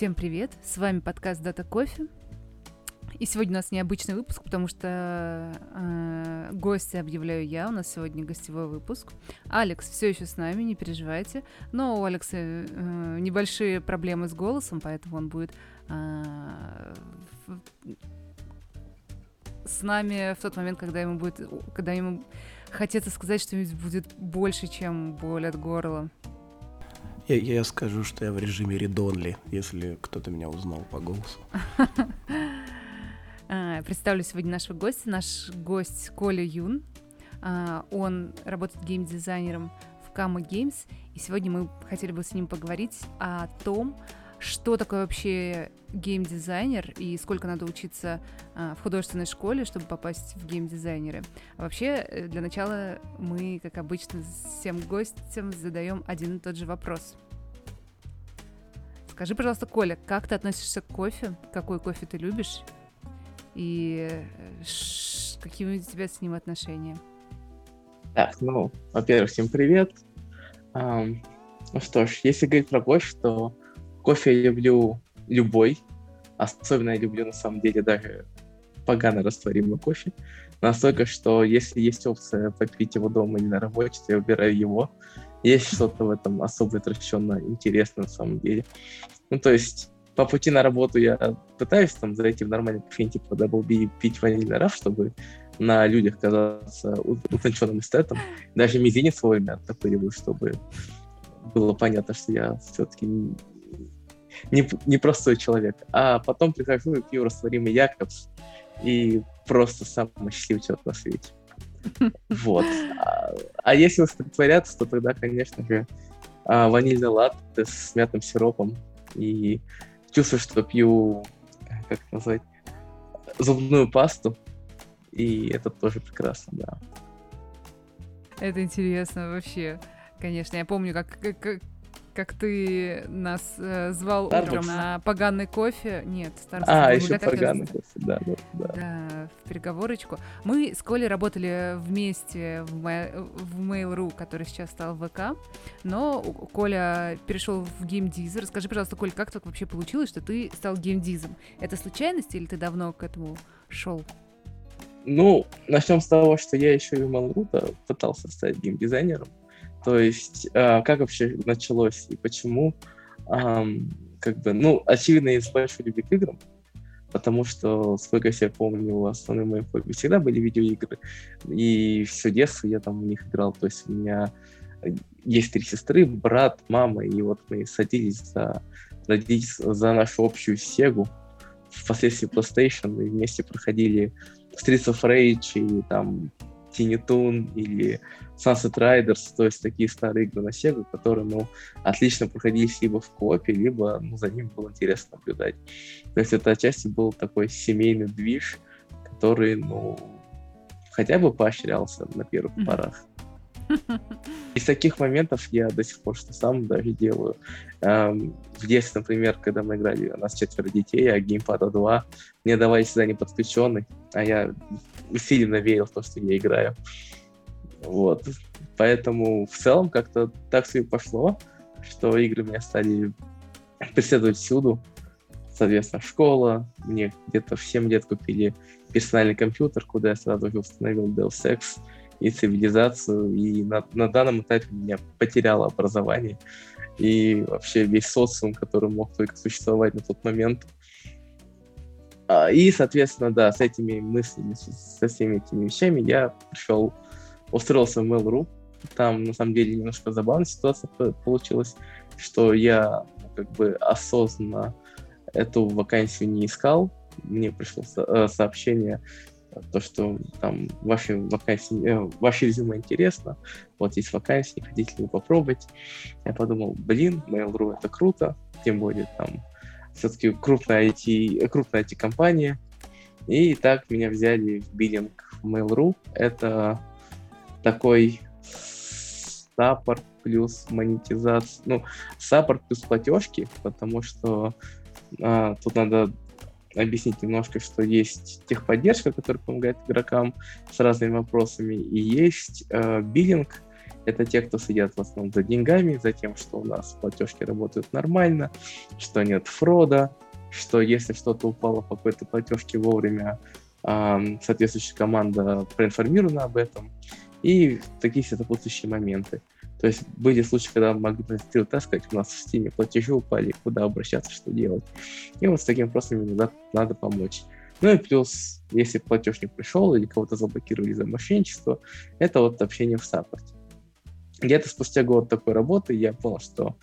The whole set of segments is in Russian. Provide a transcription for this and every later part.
Всем привет! С вами подкаст Дата Кофе. И сегодня у нас необычный выпуск, потому что э, гостя объявляю я. У нас сегодня гостевой выпуск. Алекс все еще с нами, не переживайте. Но у Алекса э, небольшие проблемы с голосом, поэтому он будет э, с нами в тот момент, когда ему будет, когда ему хотеться сказать что-нибудь будет больше, чем боль от горла. Я, я скажу, что я в режиме редонли, если кто-то меня узнал по голосу. А, представлю сегодня нашего гостя. Наш гость Коля Юн. А, он работает геймдизайнером в Kama Games. И сегодня мы хотели бы с ним поговорить о том, что такое вообще геймдизайнер и сколько надо учиться а, в художественной школе, чтобы попасть в геймдизайнеры. А вообще, э, для начала мы, как обычно, всем гостям задаем один и тот же вопрос. Скажи, пожалуйста, Коля, как ты относишься к кофе? Какой кофе ты любишь? И э, какие у тебя с ним отношения? Так, ну, во-первых, всем привет. Um, ну что ж, если говорить про кофе, то Кофе я люблю любой. Особенно я люблю, на самом деле, даже погано растворимый кофе. Настолько, что если есть опция попить его дома или на работе, то я выбираю его. Есть что-то в этом особо отращенно интересно на самом деле. Ну, то есть по пути на работу я пытаюсь там зайти в нормальный кофейн типа Double B пить ванильный раф, чтобы на людях казаться утонченным эстетом. Даже мизинец вовремя оттопыриваю, чтобы было понятно, что я все-таки не, непростой человек. А потом прихожу и пью растворимый Якобс, и просто самый счастливый человек на свете. Вот. А, а если уж притворяться, то тогда, конечно же, а, ванильный латте с мятным сиропом. И чувствую, что пью, как это назвать, зубную пасту. И это тоже прекрасно, да. Это интересно вообще. Конечно, я помню, как, как, как ты нас э, звал Starbucks. утром на поганый кофе. Нет, Starbucks. А, еще поганый кофе, да, да, да. Да, в переговорочку. Мы с Колей работали вместе в, в Mail.ru, который сейчас стал ВК, но Коля перешел в геймдиз. Расскажи, пожалуйста, Коль, как так вообще получилось, что ты стал геймдизом? Это случайность или ты давно к этому шел? Ну, начнем с того, что я еще и в Mail.ru пытался стать геймдизайнером. То есть, э, как вообще началось и почему? Эм, как бы, ну, очевидно, из большой любви к играм, потому что, сколько я себя помню, основные мои хобби всегда были видеоигры, и все детство я там в них играл. То есть у меня есть три сестры, брат, мама, и вот мы садились за, за нашу общую Сегу, впоследствии PlayStation, и вместе проходили Streets of Rage и там Tiny Toon или Sunset Riders, то есть такие старые игры на Sega, которые, ну, отлично проходились либо в копе, либо, ну, за ним было интересно наблюдать. То есть это отчасти был такой семейный движ, который, ну, хотя бы поощрялся на первых порах. Из таких моментов я до сих пор что сам даже делаю. Эм, в детстве, например, когда мы играли, у нас четверо детей, а геймпада 2, мне давали всегда не подключенный, а я сильно верил в то, что я играю. Вот. Поэтому в целом как-то так все и пошло, что игры меня стали преследовать всюду. Соответственно, школа. Мне где-то в 7 лет купили персональный компьютер, куда я сразу же установил Deus Ex и цивилизацию. И на, на данном этапе меня потеряло образование. И вообще весь социум, который мог только существовать на тот момент. А, и, соответственно, да, с этими мыслями, со всеми этими вещами я пришел устроился в Mail.ru. Там, на самом деле, немножко забавная ситуация получилась, что я как бы осознанно эту вакансию не искал. Мне пришло э, сообщение, то, что там ваши вакансии, э, ваше резюме интересно, вот есть вакансии, хотите ли попробовать. Я подумал, блин, Mail.ru это круто, тем более там все-таки крупная IT, крупная IT-компания. И так меня взяли в биллинг в Mail.ru. Это такой саппорт плюс монетизация, ну, саппорт плюс платежки, потому что а, тут надо объяснить немножко, что есть техподдержка, которая помогает игрокам с разными вопросами, и есть э, биллинг, Это те, кто сидят в основном за деньгами, за тем, что у нас платежки работают нормально, что нет фрода, что если что-то упало по какой-то платежке вовремя, соответствующая команда проинформирована об этом, и такие сопутствующие моменты. То есть были случаи, когда могли так сказать, у нас в стиме платежи упали, куда обращаться, что делать. И вот с таким вопросом иногда надо помочь. Ну и плюс, если платеж не пришел или кого-то заблокировали за мошенничество, это вот общение в саппорте. Где-то спустя год такой работы я понял, что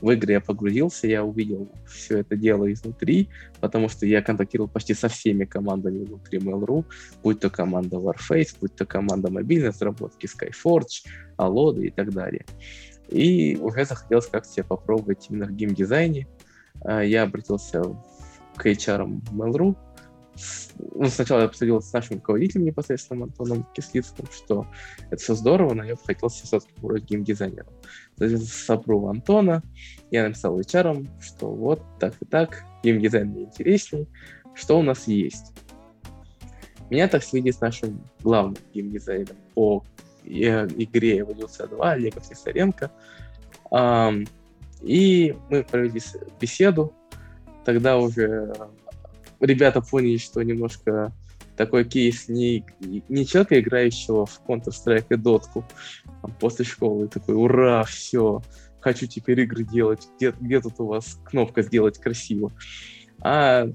в игры я погрузился, я увидел все это дело изнутри, потому что я контактировал почти со всеми командами внутри Mail.ru, будь то команда Warface, будь то команда мобильной разработки Skyforge, Aloda и так далее. И уже захотелось как-то себя попробовать именно в геймдизайне. А, я обратился к HR Mail.ru, ну, сначала я обсудил с нашим руководителем непосредственно Антоном Кислицким, что это все здорово, но я бы хотел все-таки вроде геймдизайнером. Сопру Антона, я написал HR, что вот так и так, геймдизайн мне интересней, что у нас есть. Меня так свели с нашим главным геймдизайнером по игре Эволюция 2, Олегом Слесаренко. И мы провели беседу, тогда уже ребята поняли, что немножко такой кейс не, не человека, играющего в Counter-Strike и дотку а после школы, такой, ура, все, хочу теперь игры делать, где, где тут у вас кнопка «Сделать красиво», а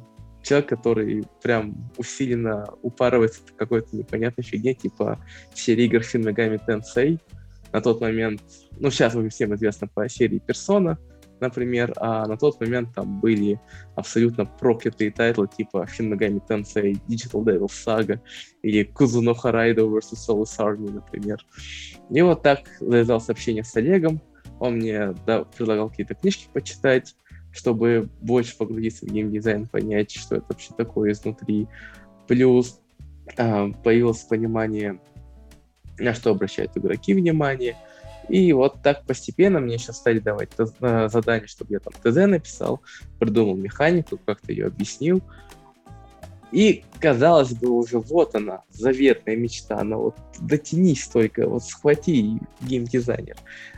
человек, который прям усиленно упарывается в какой-то непонятной фигне, типа серии игр Shin Megami Tensei, на тот момент, ну, сейчас уже всем известно по серии Persona, например, а на тот момент там были абсолютно проклятые тайтлы типа Shin Megami Tensei, Digital Devil Saga или Kuzunoha Raidou vs. Soulless Army, например. И вот так завязал общение с Олегом, он мне да, предлагал какие-то книжки почитать, чтобы больше погрузиться в геймдизайн, понять, что это вообще такое изнутри. Плюс э, появилось понимание, на что обращают игроки внимание — и вот так постепенно мне сейчас стали давать э, задания, чтобы я там ТЗ написал, придумал механику, как-то ее объяснил. И, казалось бы, уже вот она, заветная мечта, она вот дотянись только, вот схвати геймдизайнер.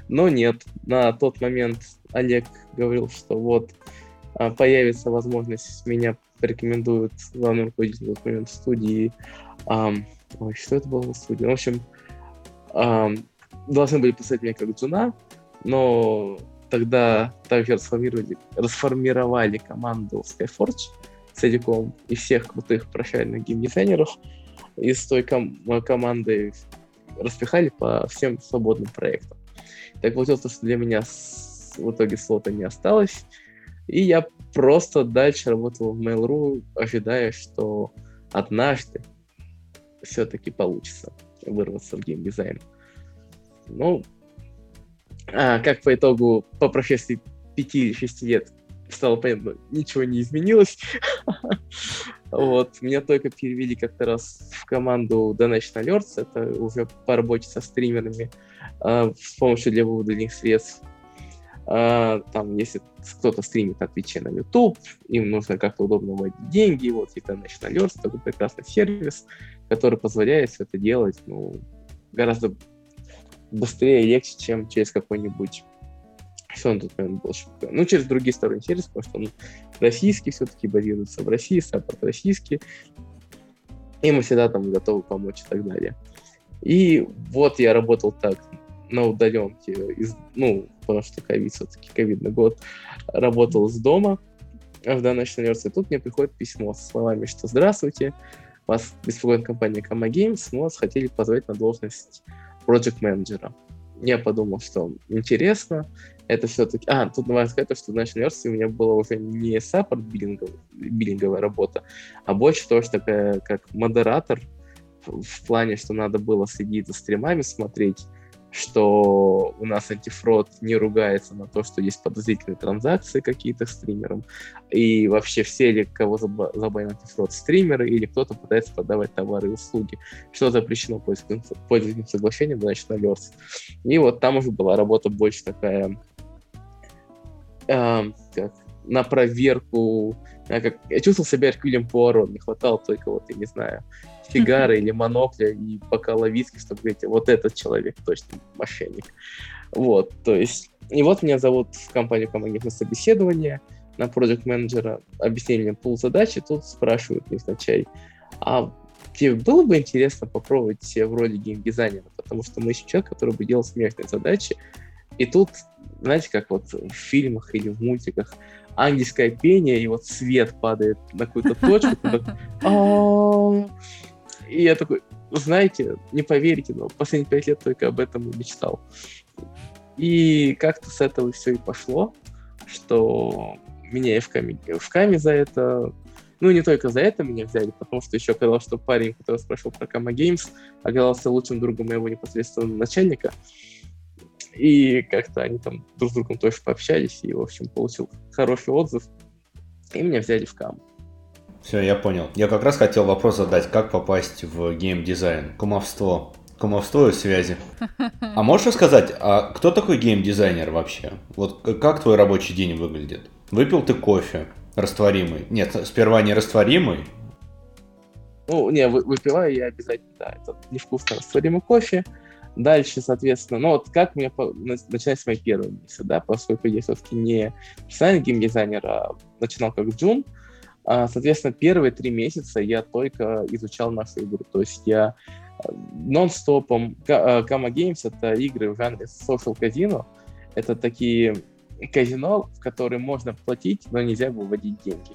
Но нет, на тот момент Олег говорил, что вот а, появится возможность, меня порекомендуют в этот момент студии. Um, ой, что это было в студии? В общем, um, должны были писать меня как Джуна, но тогда также расформировали, расформировали команду Skyforge целиком и всех крутых прощальных геймдизайнеров из той ком- команды распихали по всем свободным проектам. Так получилось, что для меня с... в итоге слота не осталось, и я просто дальше работал в Mail.ru, ожидая, что однажды все-таки получится вырваться в геймдизайн. Ну, а, как по итогу, по прошествии 5 или 6 лет стало понятно, ничего не изменилось. Вот, меня только перевели как-то раз в команду Donation Alerts, это уже по работе со стримерами э, с помощью для вывода них средств. Э, там, если кто-то стримит на Twitch на YouTube, им нужно как-то удобно вводить деньги, вот и Donation Alerts, такой прекрасный сервис, который позволяет все это делать, ну, гораздо быстрее и легче, чем через какой-нибудь что он тут, наверное, был Ну, через другие стороны сервиса, потому что он российский все-таки базируется в России, саппорт российский, и мы всегда там готовы помочь и так далее. И вот я работал так на удаленке, из, ну, потому что ковид все-таки, ковидный год, работал с дома в данной университете. Тут мне приходит письмо со словами, что «Здравствуйте, вас беспокоит компания Kama Games, мы вас хотели позвать на должность project менеджера. Я подумал, что интересно, это все-таки... А, тут надо сказать, что в нашей университете у меня была уже не саппорт биллинговая, биллинговая работа, а больше тоже такая, как модератор, в плане, что надо было следить за стримами, смотреть, что у нас антифрод не ругается на то, что есть подозрительные транзакции какие-то стримерам, и вообще все ли, кого забанил антифрод, стримеры, или кто-то пытается продавать товары и услуги, что запрещено пользовательским соглашением, значит, наверс. И вот там уже была работа больше такая, э, как, на проверку. Я, как, я чувствовал себя Эркюлем Пуаро, не хватало только, вот, я не знаю, фигары или монокля и бокала виски, чтобы говорить, вот этот человек точно мошенник. Вот, то есть, и вот меня зовут в компанию Команди на собеседование на проект менеджера объяснение пул задачи, тут спрашивают невзначай, а тебе было бы интересно попробовать себя в роли геймдизайнера, потому что мы ищем человека, который бы делал смежные задачи, и тут, знаете, как вот в фильмах или в мультиках, ангельское пение, и вот свет падает на какую-то точку, и я такой, знаете, не поверите, но последние пять лет только об этом и мечтал. И как-то с этого все и пошло, что меня и в Каме, в Каме за это ну, не только за это меня взяли, потому что еще оказалось, что парень, который спрашивал про Кама Геймс, оказался лучшим другом моего непосредственного начальника. И как-то они там друг с другом тоже пообщались, и, в общем, получил хороший отзыв, и меня взяли в Кам. Все, я понял. Я как раз хотел вопрос задать, как попасть в геймдизайн. Кумовство. Кумовство и связи. А можешь рассказать, а кто такой геймдизайнер вообще? Вот как твой рабочий день выглядит? Выпил ты кофе, растворимый. Нет, сперва не растворимый. Ну, не, выпиваю я обязательно, да, это невкусно растворимый кофе. Дальше, соответственно, ну вот как мне по, начинается мои первые месяцы, да, поскольку я все-таки не профессиональный геймдизайнер, а начинал как джун, соответственно, первые три месяца я только изучал нашу игру, то есть я э, нон-стопом, Kama Games — это игры в жанре social казино, это такие казино, в которые можно платить, но нельзя выводить деньги.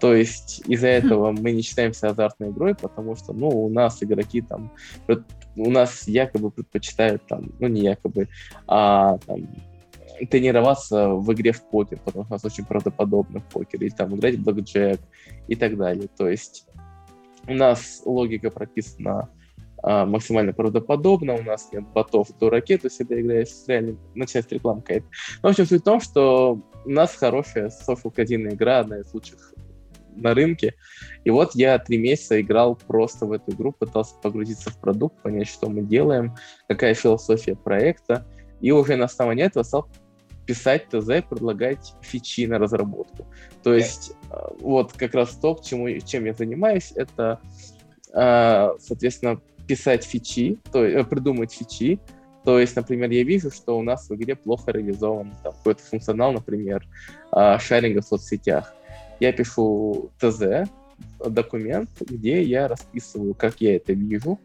То есть из-за этого мы не считаемся азартной игрой, потому что, ну, у нас игроки там, у нас якобы предпочитают там, ну, не якобы, а там тренироваться в игре в покер, потому что у нас очень правдоподобно в покер, или там играть в блэкджек и так далее. То есть у нас логика прописана а, максимально правдоподобно, у нас нет ботов до ракеты, всегда играешь с реальным, начинается реклама какая-то. Но, в общем, суть в том, что у нас хорошая social-казинная игра, одна из лучших на рынке. И вот я три месяца играл просто в эту игру, пытался погрузиться в продукт, понять, что мы делаем, какая философия проекта. И уже на основании этого стал писать ТЗ, предлагать фичи на разработку. То есть yeah. вот как раз то, к чему, чем я занимаюсь, это, а, соответственно, писать фичи, то есть э, придумать фичи. То есть, например, я вижу, что у нас в игре плохо реализован там, какой-то функционал, например, а, шаринга в соцсетях. Я пишу ТЗ, документ, где я расписываю, как я это вижу,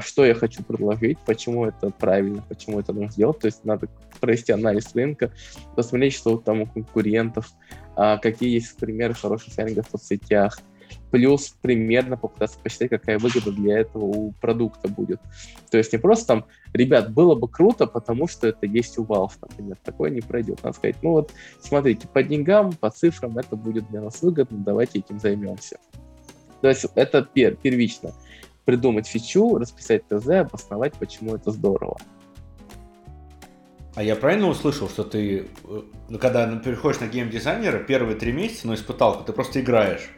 что я хочу предложить, почему это правильно, почему это нужно сделать. То есть надо провести анализ рынка, посмотреть, что там у конкурентов, а, какие есть примеры хороших шарингов в соцсетях, плюс примерно попытаться посчитать, какая выгода для этого у продукта будет. То есть не просто там, ребят, было бы круто, потому что это есть у Valve, например, такое не пройдет. Надо сказать, ну вот, смотрите, по деньгам, по цифрам это будет для нас выгодно, давайте этим займемся. То есть это пер, первично. Придумать фичу, расписать ТЗ, обосновать, почему это здорово. А я правильно услышал, что ты, э, когда переходишь на геймдизайнера, первые три месяца, ну, испыталку, ты просто играешь?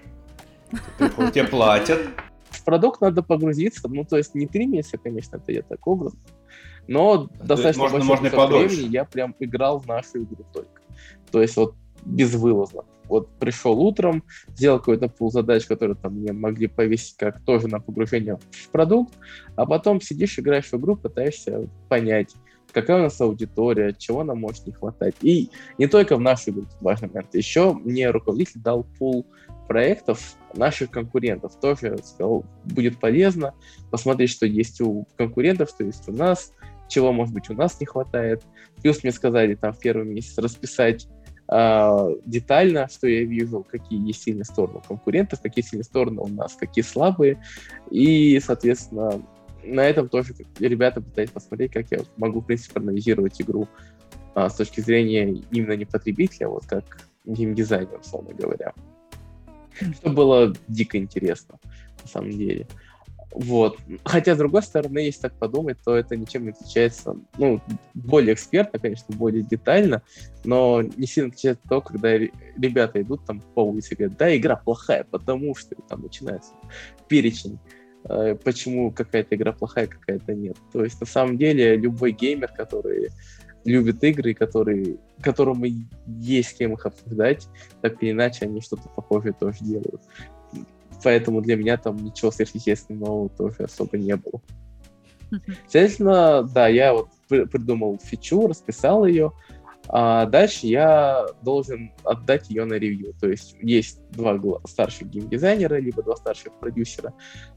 Тебе платят. В продукт надо погрузиться, ну, то есть не три месяца, конечно, это я так образ, но достаточно можно, можно времени я прям играл в нашу игру только. То есть вот безвылазно. Вот пришел утром, сделал какой-то пул задач, которые там мне могли повесить как тоже на погружение в продукт, а потом сидишь, играешь в игру, пытаешься понять, какая у нас аудитория, чего нам может не хватать. И не только в нашу игру, важный момент. Еще мне руководитель дал пул проектов наших конкурентов. Тоже сказал, будет полезно посмотреть, что есть у конкурентов, что есть у нас, чего, может быть, у нас не хватает. Плюс мне сказали там в первый месяц расписать детально, что я вижу, какие есть сильные стороны у конкурентов, какие сильные стороны у нас, какие слабые. И, соответственно, на этом тоже ребята пытались посмотреть, как я могу, в принципе, анализировать игру а, с точки зрения именно не потребителя, а вот как геймдизайнер, условно говоря. Что было дико интересно, на самом деле. Вот. Хотя, с другой стороны, если так подумать, то это ничем не отличается, ну, более экспертно, конечно, более детально, но не сильно отличается то, когда ребята идут там по улице и говорят, да, игра плохая, потому что там начинается перечень э, почему какая-то игра плохая, какая-то нет. То есть, на самом деле, любой геймер, который любит игры, которые, которым есть с кем их обсуждать, так или иначе они что-то похожее тоже делают. Поэтому для меня там ничего сверхъестественного тоже особо не было. Следовательно, да, я вот придумал фичу, расписал ее, а дальше я должен отдать ее на ревью. То есть есть два старших геймдизайнера, либо два старших продюсера,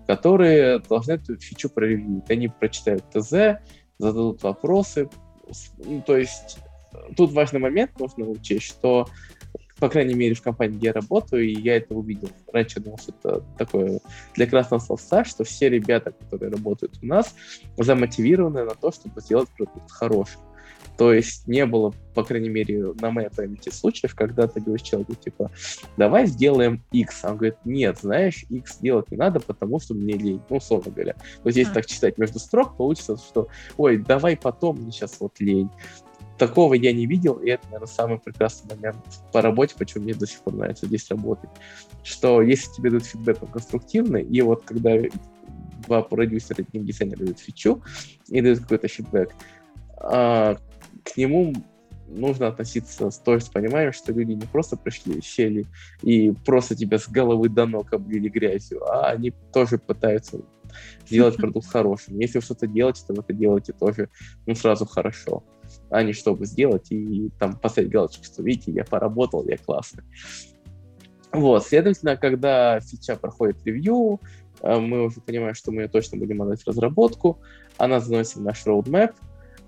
которые должны эту фичу проревьюить. Они прочитают ТЗ, зададут вопросы. Ну, то есть тут важный момент нужно учесть, что по крайней мере, в компании, где я работаю, и я это увидел. Раньше думал, что это такое для красного словца, что все ребята, которые работают у нас, замотивированы на то, чтобы сделать продукт хороший. То есть не было, по крайней мере, на моей памяти случаев, когда ты говоришь человеку, типа, давай сделаем X. А он говорит, нет, знаешь, X делать не надо, потому что мне лень. Ну, условно говоря. То есть, если так читать между строк, получится, что, ой, давай потом, мне сейчас вот лень. Такого я не видел, и это, наверное, самый прекрасный момент по работе, почему мне до сих пор нравится здесь работать. Что если тебе дают фидбэк конструктивный, и вот когда два продюсера, один дизайнер дают фичу и дают какой-то фидбэк, а, к нему нужно относиться с той с пониманием, что люди не просто пришли, сели и просто тебя с головы до ног облили грязью, а они тоже пытаются сделать продукт хорошим. Если вы что-то делаете, то вы это делаете тоже ну, сразу хорошо, а не чтобы сделать и там поставить галочку, что видите, я поработал, я классный. Вот, следовательно, когда фича проходит ревью, э, мы уже понимаем, что мы ее точно будем отдать в разработку, она заносит наш roadmap,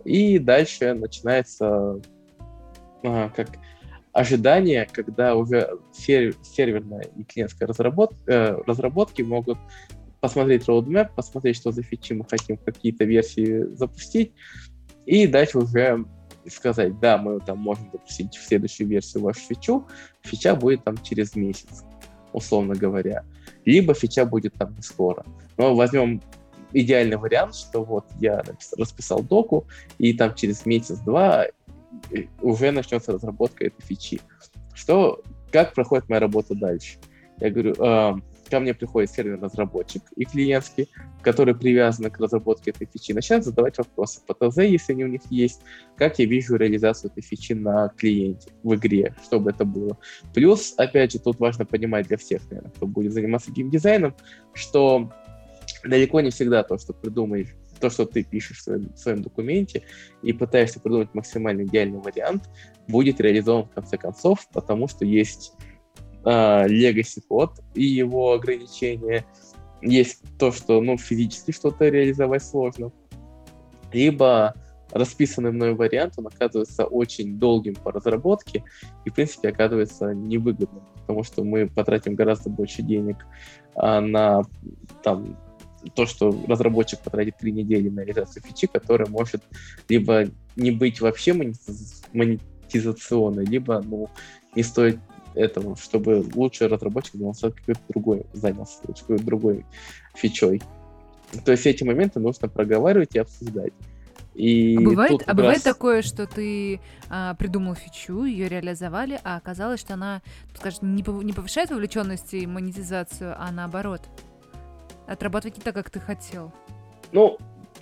и дальше начинается а, как ожидание, когда уже сер- серверная и клиентская разработ- э, разработки могут посмотреть roadmap, посмотреть, что за фичи мы хотим какие-то версии запустить, и дальше уже сказать, да, мы там можем запустить в следующую версию вашу фичу, фича будет там через месяц, условно говоря. Либо фича будет там не скоро. Но возьмем идеальный вариант, что вот я расписал доку, и там через месяц-два уже начнется разработка этой фичи. Что, как проходит моя работа дальше? Я говорю, э, ко мне приходит сервер-разработчик и клиентский, который привязан к разработке этой фичи, начинает задавать вопросы по ТЗ, если они у них есть, как я вижу реализацию этой фичи на клиенте, в игре, чтобы это было. Плюс, опять же, тут важно понимать для всех, наверное, кто будет заниматься геймдизайном, что далеко не всегда то, что придумаешь, то, что ты пишешь в своем, в своем документе и пытаешься придумать максимально идеальный вариант, будет реализован в конце концов, потому что есть legacy код и его ограничения, есть то, что ну, физически что-то реализовать сложно, либо расписанный мной вариант, он оказывается очень долгим по разработке и, в принципе, оказывается невыгодным, потому что мы потратим гораздо больше денег а, на там, то, что разработчик потратит три недели на реализацию фичи, которая может либо не быть вообще монетизационной, либо ну, не стоит этого, чтобы лучше разработчик занялся какой-то другой, занялся какой-то другой фичой. То есть эти моменты нужно проговаривать и обсуждать. И а бывает, а бывает раз... такое, что ты а, придумал фичу, ее реализовали, а оказалось, что она, скажем, не повышает вовлеченность и монетизацию, а наоборот отрабатывать не так, как ты хотел? Ну,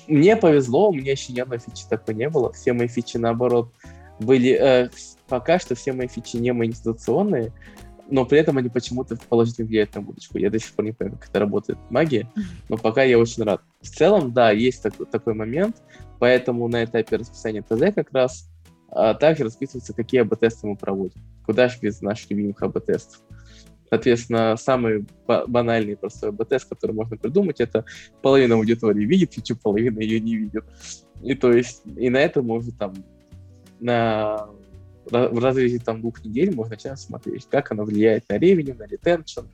мне повезло, у меня еще ни одной фичи такой не было. Все мои фичи, наоборот, были... Э, пока что все мои фичи не монетизационные, но при этом они почему-то положительно влияют на будочку. Я до сих пор не понимаю, как это работает магия, но пока я очень рад. В целом, да, есть так, такой момент, поэтому на этапе расписания ТЗ как раз а, также расписывается, какие АБ-тесты мы проводим. Куда же без наших любимых АБ-тестов. Соответственно, самый банальный простой АБ-тест, который можно придумать, это половина аудитории видит фичу, половина ее не видит. И то есть, и на этом можно там на в разрезе там двух недель можно начать смотреть, как оно влияет на ревеню, на ретеншн,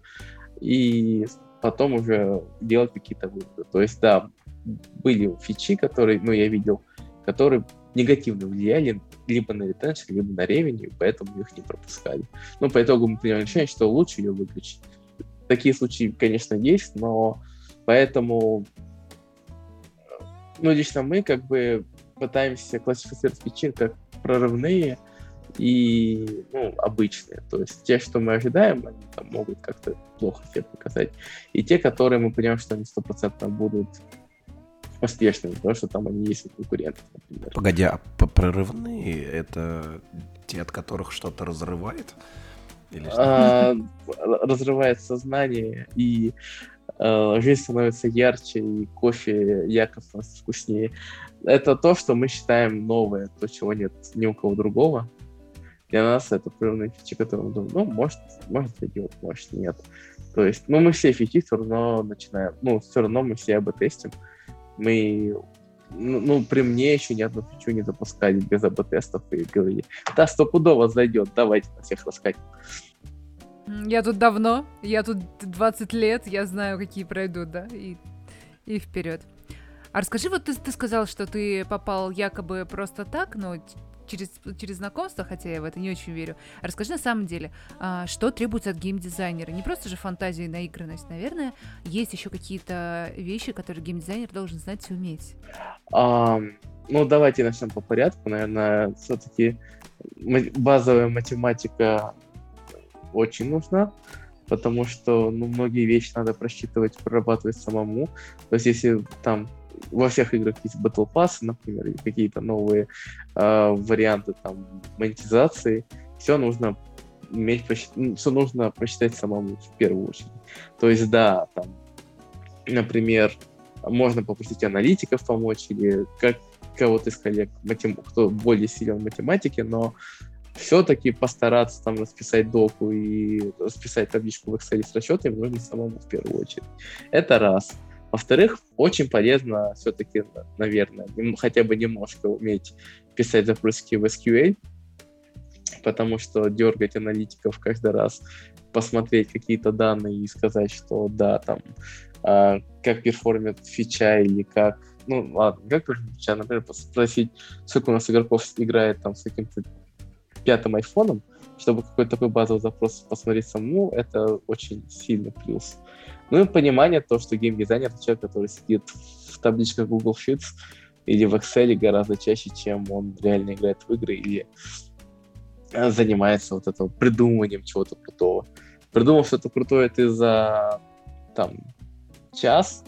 и потом уже делать какие-то выводы. То есть, да, были фичи, которые, ну, я видел, которые негативно влияли либо на ретеншн, либо на ревеню, поэтому их не пропускали. Ну, по итогу мы приняли решение, что лучше ее выключить. Такие случаи, конечно, есть, но поэтому, ну, лично мы как бы пытаемся классифицировать фичи как прорывные и ну, обычные. То есть те, что мы ожидаем, они там могут как-то плохо себя показать. И те, которые мы понимаем, что они стопроцентно будут успешными, потому что там они есть у конкурентов, например. Погоди, а прорывные это те, от которых что-то разрывает? Или что? А, разрывает сознание, и жизнь становится ярче, и кофе Яков становится вкуснее. Это то, что мы считаем новое, то, чего нет ни у кого другого. Для нас это прорывные фичи, которые мы думаем, ну, может, может зайдет, может нет. То есть, ну, мы все фичи все равно начинаем, ну, все равно мы все АБ тестим. Мы, ну, ну, при мне еще ни одну фичу не запускали без АБ тестов и говорили, да, стопудово зайдет, давайте на всех раскать. Я тут давно, я тут 20 лет, я знаю, какие пройдут, да, и, и вперед. А расскажи, вот ты, ты сказал, что ты попал якобы просто так, но т- через, через знакомство, хотя я в это не очень верю. А расскажи на самом деле, а, что требуется от геймдизайнера? Не просто же фантазия и наигранность, наверное, есть еще какие-то вещи, которые геймдизайнер должен знать и уметь. Ам, ну, давайте начнем по порядку. Наверное, все-таки базовая математика очень нужна, потому что ну, многие вещи надо просчитывать, прорабатывать самому. То есть, если там во всех играх есть Battle Pass, например, или какие-то новые э, варианты там монетизации, все нужно уметь просчитать, все нужно просчитать самому в первую очередь. То есть, да, там, например, можно попросить аналитиков помочь или как кого-то из коллег, матем... кто более силен в математике, но все-таки постараться там расписать доку и расписать табличку в Excel с расчетами нужно самому в первую очередь. Это раз. Во-вторых, очень полезно все-таки, наверное, хотя бы немножко уметь писать запросики в SQL, потому что дергать аналитиков каждый раз, посмотреть какие-то данные и сказать, что да, там, а, как перформит фича или как, ну ладно, как фича, например, спросить, сколько у нас игроков играет там с каким-то пятым айфоном, чтобы какой-то такой базовый запрос посмотреть самому, это очень сильный плюс. Ну и понимание то, что геймдизайнер это человек, который сидит в табличках Google Sheets или в Excel гораздо чаще, чем он реально играет в игры или э, занимается вот это придумыванием чего-то крутого. Придумав что-то крутое, ты за там час,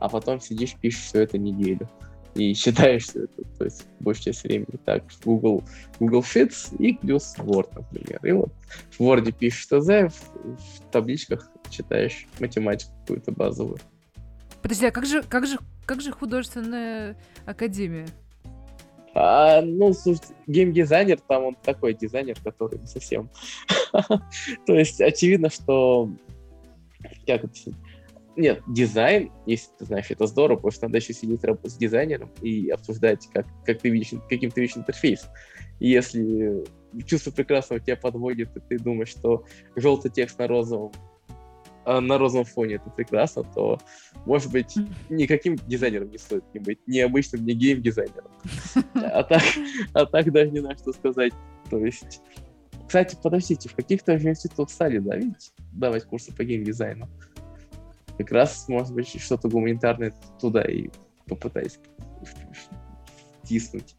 а потом сидишь, пишешь все это неделю и считаешь это, то есть большую часть времени так, Google, Google Sheets и плюс Word, например. И вот в Word пишешь ТЗ, в, в табличках читаешь математику какую-то базовую. Подожди, а как же, как же, как же художественная академия? А, ну, слушайте, геймдизайнер, там он такой дизайнер, который не совсем... То есть очевидно, что... Как это? Нет, дизайн, если ты знаешь, это здорово, потому что надо еще сидеть работать с дизайнером и обсуждать, как, как ты видишь, каким ты видишь интерфейс. И если чувство прекрасного тебя подводит, и ты думаешь, что желтый текст на розовом а на розовом фоне это прекрасно, то, может быть, никаким дизайнером не стоит не быть, ни обычным, ни гейм-дизайнером. А так, а так даже не знаю, что сказать. То есть, кстати, подождите, в каких-то же институтах стали, да, видите, давать курсы по гейм-дизайну. Как раз, может быть, что-то гуманитарное туда и попытаюсь втиснуть.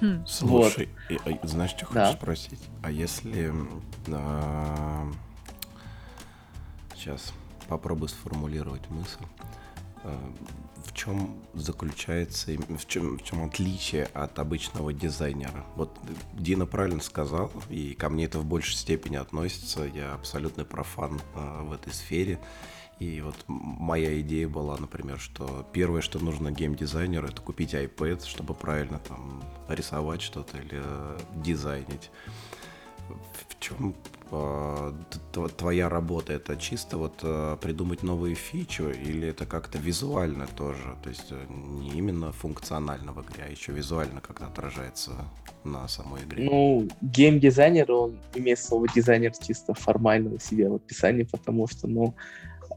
Хм. Слушай, и- и знаешь, что Да. хочу спросить? А если... а, Сейчас попробую сформулировать мысль. А, В чем заключается, в чем, в чем отличие от обычного дизайнера? Вот Дина правильно сказал, и ко мне это в большей степени относится. Я абсолютный профан а, в этой сфере. И вот моя идея была, например, что первое, что нужно геймдизайнеру, это купить iPad, чтобы правильно там рисовать что-то или э, дизайнить. В чем твоя работа? Это чисто вот э, придумать новые фичи или это как-то визуально тоже? То есть э, не именно функционально в игре, а еще визуально как-то отражается на самой игре? Ну, геймдизайнер, он имеет слово дизайнер чисто формально у себя в описании, потому что, ну,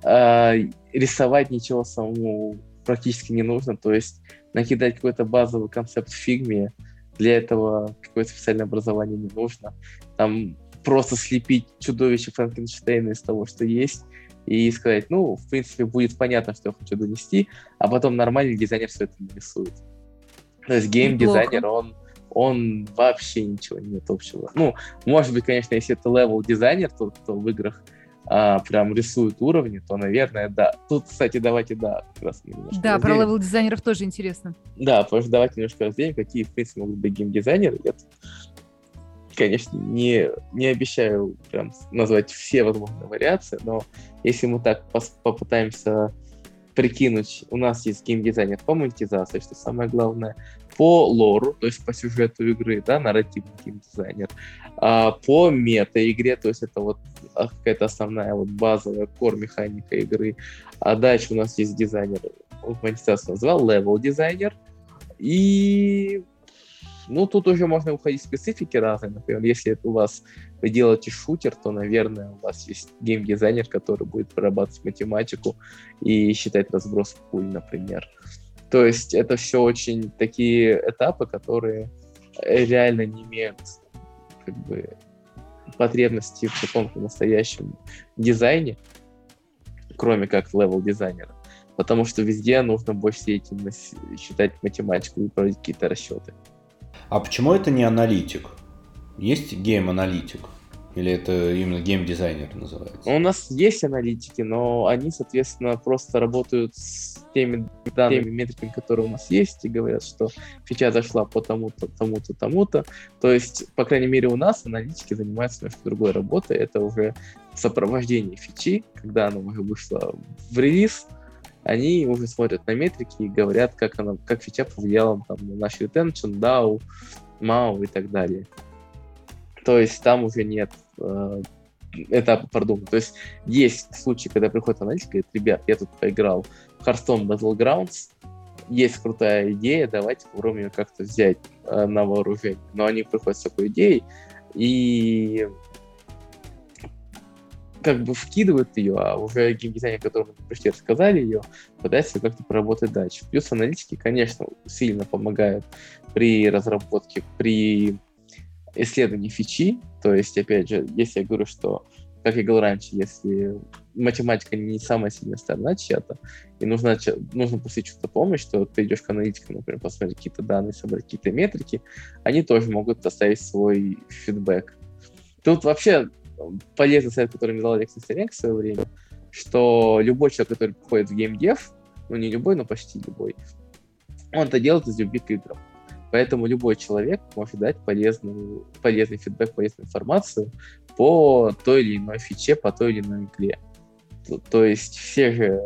рисовать ничего самому практически не нужно, то есть накидать какой-то базовый концепт в фигме, для этого какое-то специальное образование не нужно. Там просто слепить чудовище Франкенштейна из того, что есть, и сказать, ну, в принципе, будет понятно, что я хочу донести, а потом нормальный дизайнер все это нарисует. То есть гейм-дизайнер, он, он вообще ничего не имеет общего. Ну, может быть, конечно, если это level дизайнер, то, то в играх а, прям рисует уровни, то, наверное, да. Тут, кстати, давайте, да, как раз Да, про level-дизайнеров тоже интересно. Да, потому что давайте немножко разделим, какие, в принципе, могут быть геймдизайнеры. Я тут, конечно, не, не обещаю прям назвать все возможные вариации, но если мы так попытаемся прикинуть, у нас есть геймдизайнер по монетизации, что самое главное, по лору, то есть по сюжету игры, да, нарративный геймдизайнер, а по мета-игре, то есть это вот какая-то основная вот базовая core-механика игры. А дальше у нас есть дизайнер, монетизацию назвал, level-дизайнер, и ну, тут уже можно уходить в специфики разные. Например, если у вас вы делаете шутер, то, наверное, у вас есть геймдизайнер, который будет прорабатывать математику и считать разброс пуль, например. То есть это все очень такие этапы, которые реально не имеют как бы потребности в каком-то настоящем дизайне, кроме как level дизайнера. Потому что везде нужно больше деятельность считать математику и проводить какие-то расчеты. А почему это не аналитик? Есть гейм-аналитик? Или это именно гейм-дизайнер называется? У нас есть аналитики, но они, соответственно, просто работают с теми данными, метриками, которые у нас есть, и говорят, что фича зашла по тому-то, тому-то, тому-то. То есть, по крайней мере, у нас аналитики занимаются немножко другой работой. Это уже сопровождение фичи, когда она уже вышла в релиз, они уже смотрят на метрики и говорят, как, она, как фича повлияла там, на наш retention, DAO, MAU и так далее. То есть там уже нет э, этапа продумать. То есть есть случаи, когда приходит аналитик и говорит, ребят, я тут поиграл в Hearthstone Battlegrounds, есть крутая идея, давайте попробуем ее как-то взять э, на вооружение. Но они приходят с такой идеей и как бы вкидывают ее, а уже геймдизайнер, которому пришли, рассказали ее, пытается как-то проработать дальше. Плюс аналитики, конечно, сильно помогают при разработке, при исследовании фичи. То есть, опять же, если я говорю, что, как я говорил раньше, если математика не самая сильная сторона чья-то, и нужно, нужно пустить что-то помощь, то ты идешь к аналитикам, например, посмотреть какие-то данные, собрать какие-то метрики, они тоже могут оставить свой фидбэк. Тут вообще полезный совет, который мне дал Алексей Саренко в свое время, что любой человек, который приходит в геймдев, ну не любой, но почти любой, он это делает из любви к играм. Поэтому любой человек может дать полезную, полезный фидбэк, полезную информацию по той или иной фиче, по той или иной игре. То, то есть все же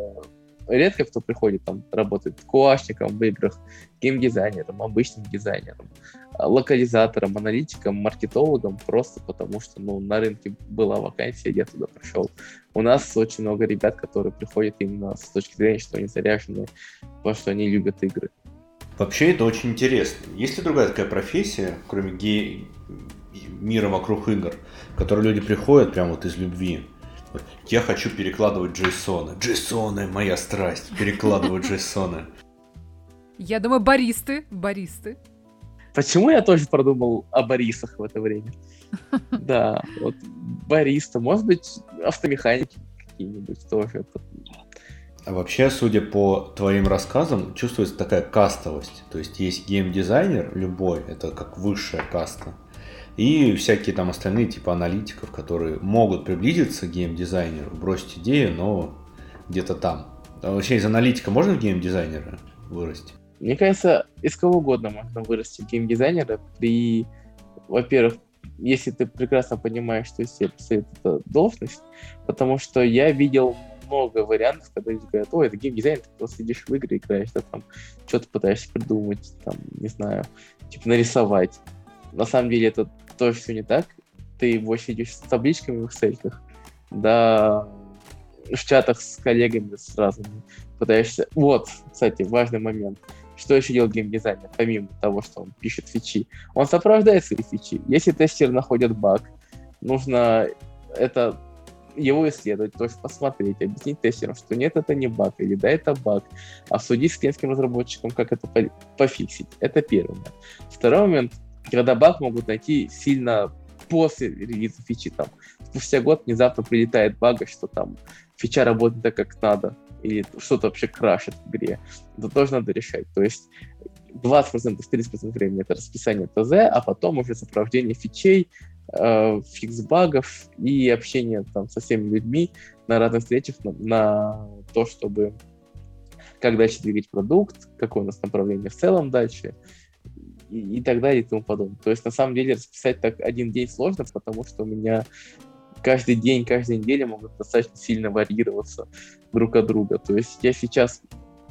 редко кто приходит там работать куашником в играх, геймдизайнером, обычным дизайнером, а, локализатором, аналитиком, маркетологом, просто потому что ну, на рынке была вакансия, я туда пришел. У нас очень много ребят, которые приходят именно с точки зрения, что они заряжены, потому что они любят игры. Вообще это очень интересно. Есть ли другая такая профессия, кроме гей... мира вокруг игр, в которой люди приходят прямо вот из любви? Я хочу перекладывать джейсоны. Джейсоны, моя страсть. Перекладывать джейсоны. Я думаю, баристы. Баристы. Почему я тоже продумал о баристах в это время? Да, вот бариста. Может быть, автомеханики какие-нибудь тоже. А вообще, судя по твоим рассказам, чувствуется такая кастовость. То есть есть геймдизайнер любой, это как высшая каста. И всякие там остальные типа аналитиков, которые могут приблизиться к геймдизайнеру, бросить идею, но где-то там. А вообще из аналитика можно в геймдизайнера вырасти? Мне кажется, из кого угодно можно вырасти геймдизайнера при, во-первых, если ты прекрасно понимаешь, что представляет эта должность, потому что я видел много вариантов, когда люди говорят, ой, это геймдизайн, ты просто сидишь в игры играешь, да, там, что-то пытаешься придумать, там, не знаю, типа нарисовать. На самом деле это тоже все не так. Ты больше идешь с табличками в Excel, да, в чатах с коллегами с разными пытаешься... Вот, кстати, важный момент. Что еще делает геймдизайнер, помимо того, что он пишет фичи? Он сопровождает свои фичи. Если тестер находит баг, нужно это его исследовать, то есть посмотреть, объяснить тестерам, что нет, это не баг, или да, это баг, обсудить с клиентским разработчиком, как это пофиксить. Это первый момент. Второй момент, когда баг могут найти сильно после релиза фичи, там, спустя год внезапно прилетает бага, что там фича работает так, как надо, или что-то вообще крашит в игре. Это тоже надо решать. То есть 20%-30% времени это расписание ТЗ, а потом уже сопровождение фичей, э, фикс багов и общение там со всеми людьми на разных встречах на, на то, чтобы как дальше двигать продукт, какое у нас направление в целом дальше, и, и так далее и тому подобное. То есть, на самом деле, расписать так один день сложно, потому что у меня каждый день, каждая неделя могут достаточно сильно варьироваться друг от друга. То есть я сейчас,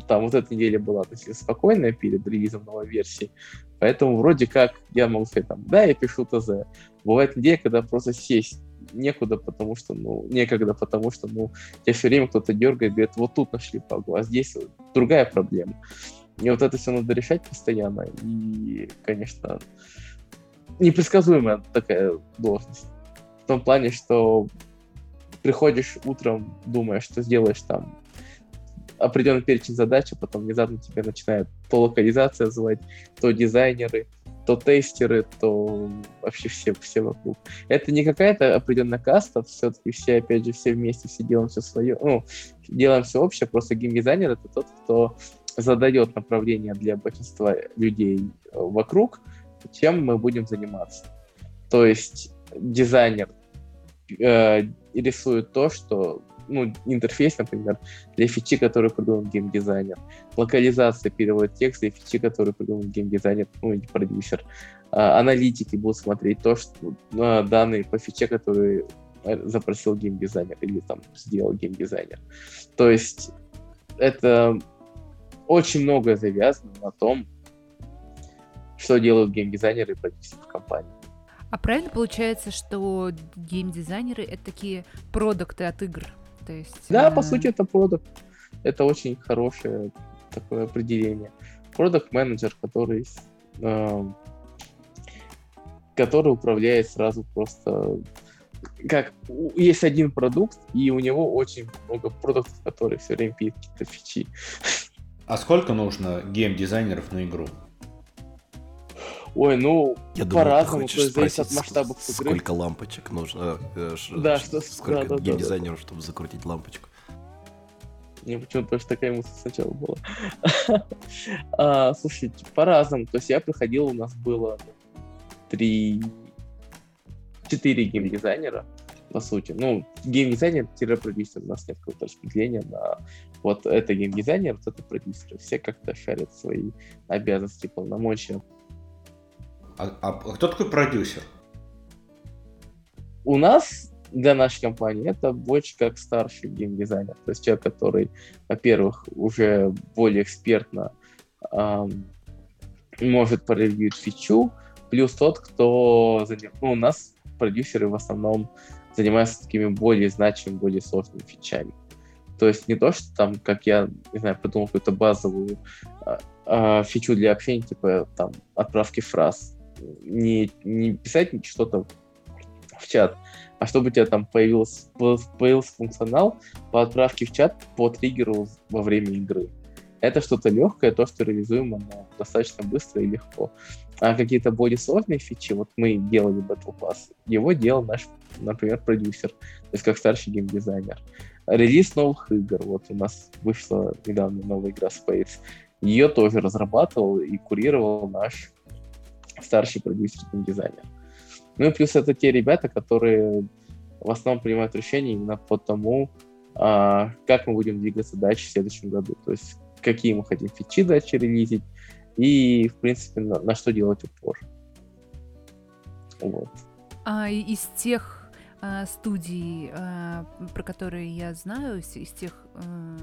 там вот эта неделя была относительно спокойная перед релизом новой версии, поэтому вроде как я могу сказать, там, да, я пишу ТЗ. Бывает неделя, когда просто сесть некуда, потому что, ну, некогда, потому что, ну, тебя все время кто-то дергает, говорит, вот тут нашли багу, а здесь другая проблема. И вот это все надо решать постоянно. И, конечно, непредсказуемая такая должность. В том плане, что приходишь утром, думаешь, что сделаешь там определенный перечень задач, а потом внезапно тебе начинает то локализация звать, то дизайнеры, то тестеры, то вообще все, все вокруг. Это не какая-то определенная каста, все-таки все, опять же, все вместе, все делаем все свое, ну, делаем все общее, просто геймдизайнер — это тот, кто задает направление для большинства людей вокруг, чем мы будем заниматься. То есть дизайнер э, рисует то, что ну, интерфейс, например, для фичи, который придумал геймдизайнер. Локализация переводит текст для фичи, который придумал геймдизайнер, ну, или продюсер. А, аналитики будут смотреть то, что а, данные по фиче, которые э, запросил геймдизайнер или там сделал геймдизайнер. То есть это очень многое завязано на том, что делают геймдизайнеры и продюсеры в компании. А правильно получается, что геймдизайнеры это такие продукты от игр? То есть, да, а... по сути, это продукт. Это очень хорошее такое определение. Продукт менеджер, который, э, который управляет сразу просто как есть один продукт, и у него очень много продуктов, которые все время пишут какие-то фичи. А сколько нужно геймдизайнеров на игру? Ой, ну, Я по-разному, то есть зависит от масштабов игры. Сколько лампочек нужно, э, да, что, сколько да, да, чтобы закрутить лампочку. Мне почему-то тоже такая мысль сначала была. а, слушайте, по-разному. То есть я приходил, у нас было три, четыре геймдизайнера, по сути. Ну, геймдизайнер-продюсер, у нас нет какого-то распределения на вот это геймдизайнер, вот это продюсер. Все как-то шарят свои обязанности, полномочия. А, а кто такой продюсер? У нас для нашей компании это больше как старший геймдизайнер. То есть человек, который, во-первых, уже более экспертно эм, может проревьюить фичу, плюс тот, кто заним... ну, у нас продюсеры в основном занимаются такими более значимыми, более сложными фичами. То есть не то, что там, как я, не знаю, придумал какую-то базовую э, э, фичу для общения, типа там отправки фраз. Не, не писать что-то в чат, а чтобы у тебя там появился, появился функционал по отправке в чат по триггеру во время игры. Это что-то легкое, то, что реализуемо но достаточно быстро и легко. А какие-то более сложные фичи, вот мы делали Battle Pass, его делал наш, например, продюсер, то есть как старший геймдизайнер. Релиз новых игр, вот у нас вышла недавно новая игра Space, ее тоже разрабатывал и курировал наш старший продюсер геймдизайнер. Ну и плюс это те ребята, которые в основном принимают решения именно по тому, а, как мы будем двигаться дальше в следующем году. То есть какие мы хотим фичи дальше релизить, и, в принципе, на, на что делать упор. Вот. А из тех а, студий, а, про которые я знаю, из тех а,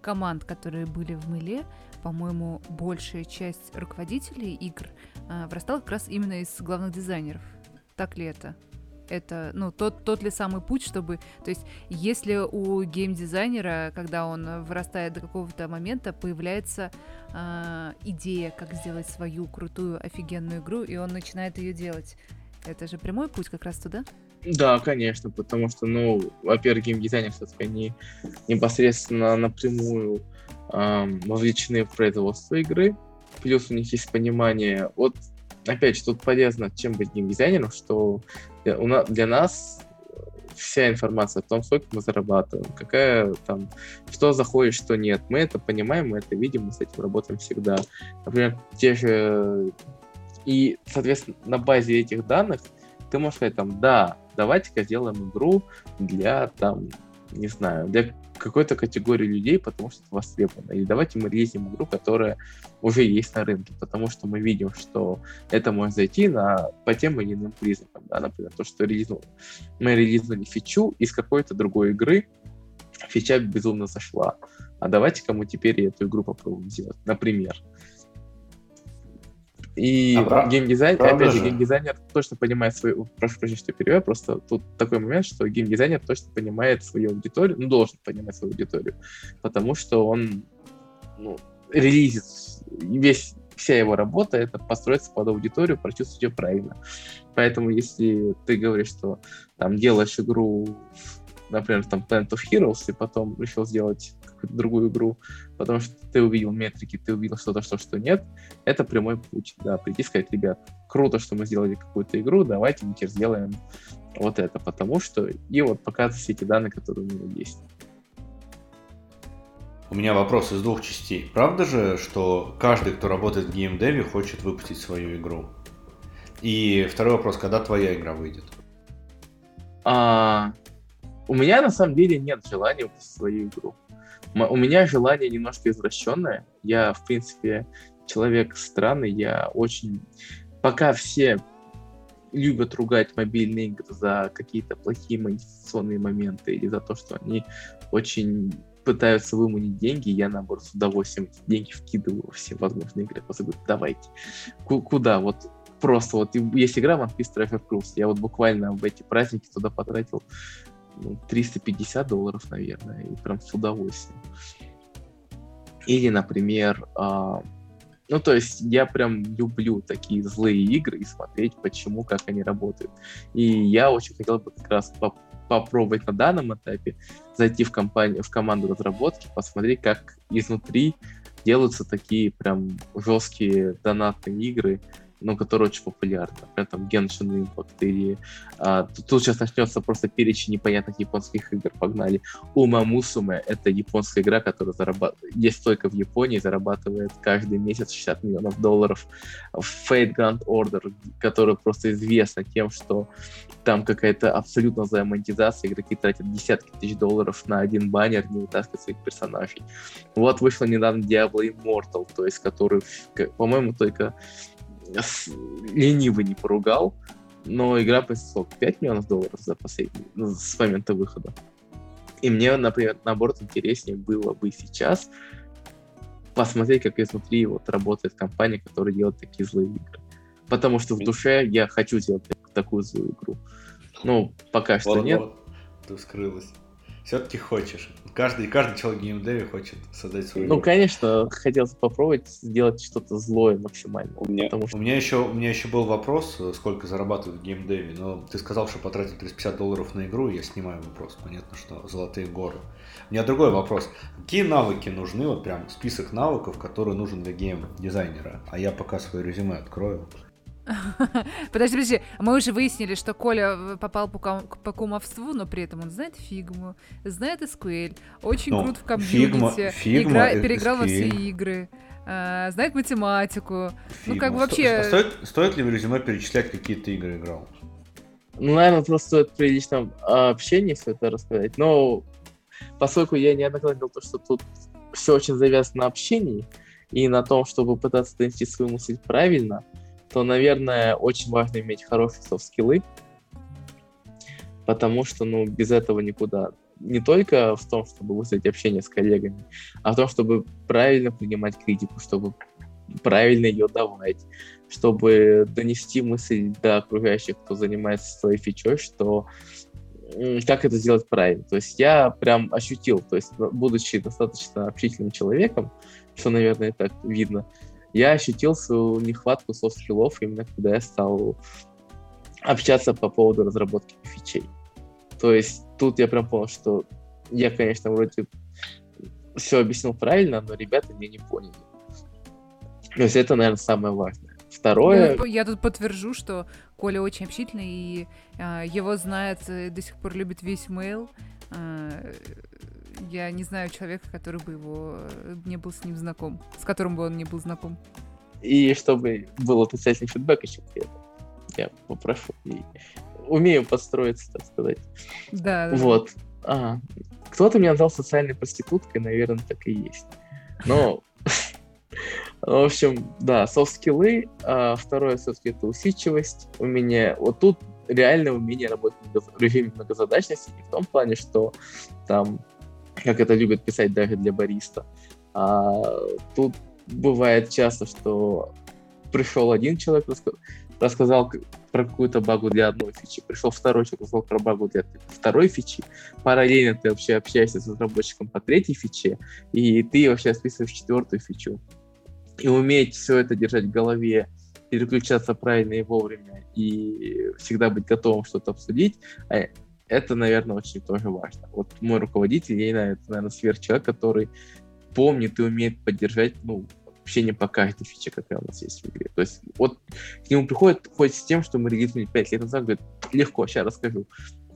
команд, которые были в Мыле, по-моему, большая часть руководителей игр а, вырастала как раз именно из главных дизайнеров. Так ли это? это, ну, тот, тот ли самый путь, чтобы... То есть, если у геймдизайнера, когда он вырастает до какого-то момента, появляется э, идея, как сделать свою крутую, офигенную игру, и он начинает ее делать, это же прямой путь как раз туда? Да, конечно, потому что, ну, во-первых, геймдизайнер все-таки они непосредственно напрямую вовлечены в производство игры, плюс у них есть понимание, вот опять же, тут полезно чем быть геймдизайнером, что для, у нас, для нас вся информация о том, сколько мы зарабатываем, какая там, что заходит, что нет. Мы это понимаем, мы это видим, мы с этим работаем всегда. Например, те же... И, соответственно, на базе этих данных ты можешь сказать там, да, давайте-ка сделаем игру для там, не знаю, для какой-то категории людей, потому что это востребовано. Или давайте мы релизим игру, которая уже есть на рынке, потому что мы видим, что это может зайти на, по тем или иным признакам. Да? Например, то, что релизну, мы релизнули фичу из какой-то другой игры, фича безумно зашла. А давайте-ка мы теперь эту игру попробуем сделать, например. И а геймдизайн, опять же, геймдизайнер точно понимает свою... Прошу прощения, что перевел, просто тут такой момент, что геймдизайнер точно понимает свою аудиторию, ну, должен понимать свою аудиторию, потому что он ну, релизит весь вся его работа это построиться под аудиторию, прочувствовать ее правильно. Поэтому если ты говоришь, что там делаешь игру, например, там Planet of Heroes, и потом решил сделать какую-то другую игру, потому что ты увидел метрики, ты увидел что-то, что, что нет, это прямой путь, да, прийти и сказать, ребят, круто, что мы сделали какую-то игру, давайте мы теперь сделаем вот это, потому что, и вот показывать все эти данные, которые у него есть. У меня вопрос из двух частей. Правда же, что каждый, кто работает в геймдеве, хочет выпустить свою игру? И второй вопрос, когда твоя игра выйдет? А, у меня на самом деле нет желания выпустить свою игру у меня желание немножко извращенное. Я, в принципе, человек странный. Я очень... Пока все любят ругать мобильные игры за какие-то плохие монетизационные моменты или за то, что они очень пытаются выманить деньги, я, наоборот, с удовольствием деньги вкидываю во все возможные игры. Просто говорю, давайте. К- куда? Вот просто вот есть игра One Piece Treasure Cruise. Я вот буквально в эти праздники туда потратил ну, 350 долларов, наверное, и прям с удовольствием. Или, например, э, ну, то есть я прям люблю такие злые игры и смотреть, почему, как они работают. И я очень хотел бы как раз поп попробовать на данном этапе зайти в компанию, в команду разработки, посмотреть, как изнутри делаются такие прям жесткие донатные игры, ну, которая очень популярна. Например, там Genshin Impact или... А, тут, тут сейчас начнется просто перечень непонятных японских игр. Погнали. Ума Мусуме — это японская игра, которая зарабатывает... Есть только в Японии, зарабатывает каждый месяц 60 миллионов долларов. Fate Grand Order, которая просто известна тем, что там какая-то абсолютно монетизация, игроки тратят десятки тысяч долларов на один баннер, не вытаскивают своих персонажей. Вот вышла недавно Diablo Immortal, то есть который, по-моему, только лениво не поругал, но игра принесла 5 миллионов долларов за последний, ну, с момента выхода. И мне, например, наоборот, интереснее было бы сейчас посмотреть, как изнутри вот работает компания, которая делает такие злые игры. Потому что в душе я хочу сделать такую злую игру. Ну, пока что вот, нет. Вот. Ты скрылась все-таки хочешь. Каждый, каждый человек в геймдеве хочет создать свою Ну, конечно, хотелось попробовать сделать что-то злое максимально. У меня, потому что... у, меня еще, у меня еще был вопрос, сколько зарабатывают в геймдеве, но ты сказал, что потратил 350 долларов на игру, я снимаю вопрос. Понятно, что золотые горы. У меня другой вопрос. Какие навыки нужны, вот прям список навыков, которые нужен для гейм-дизайнера? А я пока свое резюме открою. Подожди, подожди, мы уже выяснили, что Коля попал по, по кумовству, но при этом он знает фигму, знает SQL, очень ну, крут в комьюнити, Figma, игра, переиграл SQL. во все игры, э, знает математику. Figma. Ну, как бы вообще... А стоит, стоит ли в резюме перечислять, какие ты игры играл? Ну, наверное, просто стоит при личном общении все это рассказать. Но поскольку я неоднократно говорил, что тут все очень завязано на общении и на том, чтобы пытаться донести свою мысль правильно, то, наверное, очень важно иметь хорошие софт-скиллы, потому что, ну, без этого никуда. Не только в том, чтобы выстроить общение с коллегами, а в том, чтобы правильно принимать критику, чтобы правильно ее давать, чтобы донести мысль до окружающих, кто занимается своей фичой, что как это сделать правильно. То есть я прям ощутил, то есть будучи достаточно общительным человеком, что, наверное, так видно, я ощутил свою нехватку софт-скиллов именно когда я стал общаться по поводу разработки фичей. То есть тут я прям понял, что я, конечно, вроде все объяснил правильно, но ребята меня не поняли. То есть это, наверное, самое важное. Второе... Ну, я тут подтвержу, что Коля очень общительный, и э, его знает, до сих пор любит весь мейл. Э, я не знаю человека, который бы его э, не был с ним знаком, с которым бы он не был знаком. И чтобы был отрицательный фидбэк еще при этом. я попрошу. И умею подстроиться, так сказать. Да. да. Вот. А, кто-то меня назвал социальной проституткой, наверное, так и есть. Но, в общем, да, софт-скиллы. А второе, все-таки, это усидчивость. У меня вот тут реальное умение работать в режиме многозадачности, не в том плане, что там, как это любят писать даже для бариста, а тут бывает часто, что пришел один человек, рассказал про какую-то багу для одной фичи, пришел второй человек, рассказал про багу для второй фичи, параллельно ты вообще общаешься с разработчиком по третьей фиче, и ты вообще описываешь четвертую фичу. И уметь все это держать в голове, переключаться правильно и вовремя, и всегда быть готовым что-то обсудить, а это, наверное, очень тоже важно. Вот мой руководитель, я не наверное, сверхчеловек, который помнит и умеет поддержать, ну, общение по каждой фиче, какая у нас есть в игре. То есть вот к нему приходит, ходит с тем, что мы релизнули 5 лет назад, говорит, легко, сейчас расскажу.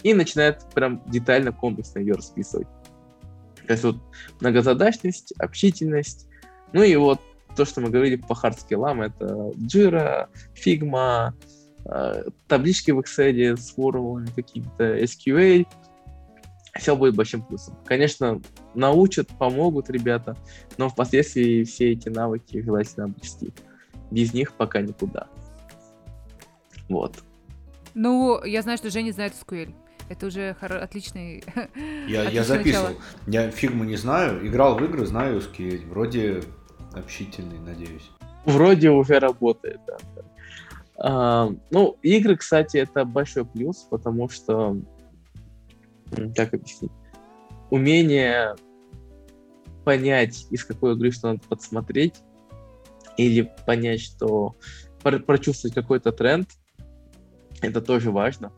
И начинает прям детально, комплексно ее расписывать. То есть вот многозадачность, общительность, ну и вот то, что мы говорили по хардскиллам, это Jira, Figma, таблички в Excel с формулами какими-то, SQL, все будет большим плюсом. Конечно, научат, помогут ребята, но впоследствии все эти навыки желательно обрести. Без них пока никуда. Вот. Ну, я знаю, что Женя знает SQL. Это уже хор- отличный. Я, я записывал. Начало. Я фигму не знаю. Играл в игры, знаю SQL. Вроде общительный, надеюсь. Вроде уже работает, да. А, ну, игры, кстати, это большой плюс, потому что как объяснить, умение понять, из какой игры что надо подсмотреть, или понять, что прочувствовать какой-то тренд, это тоже важно.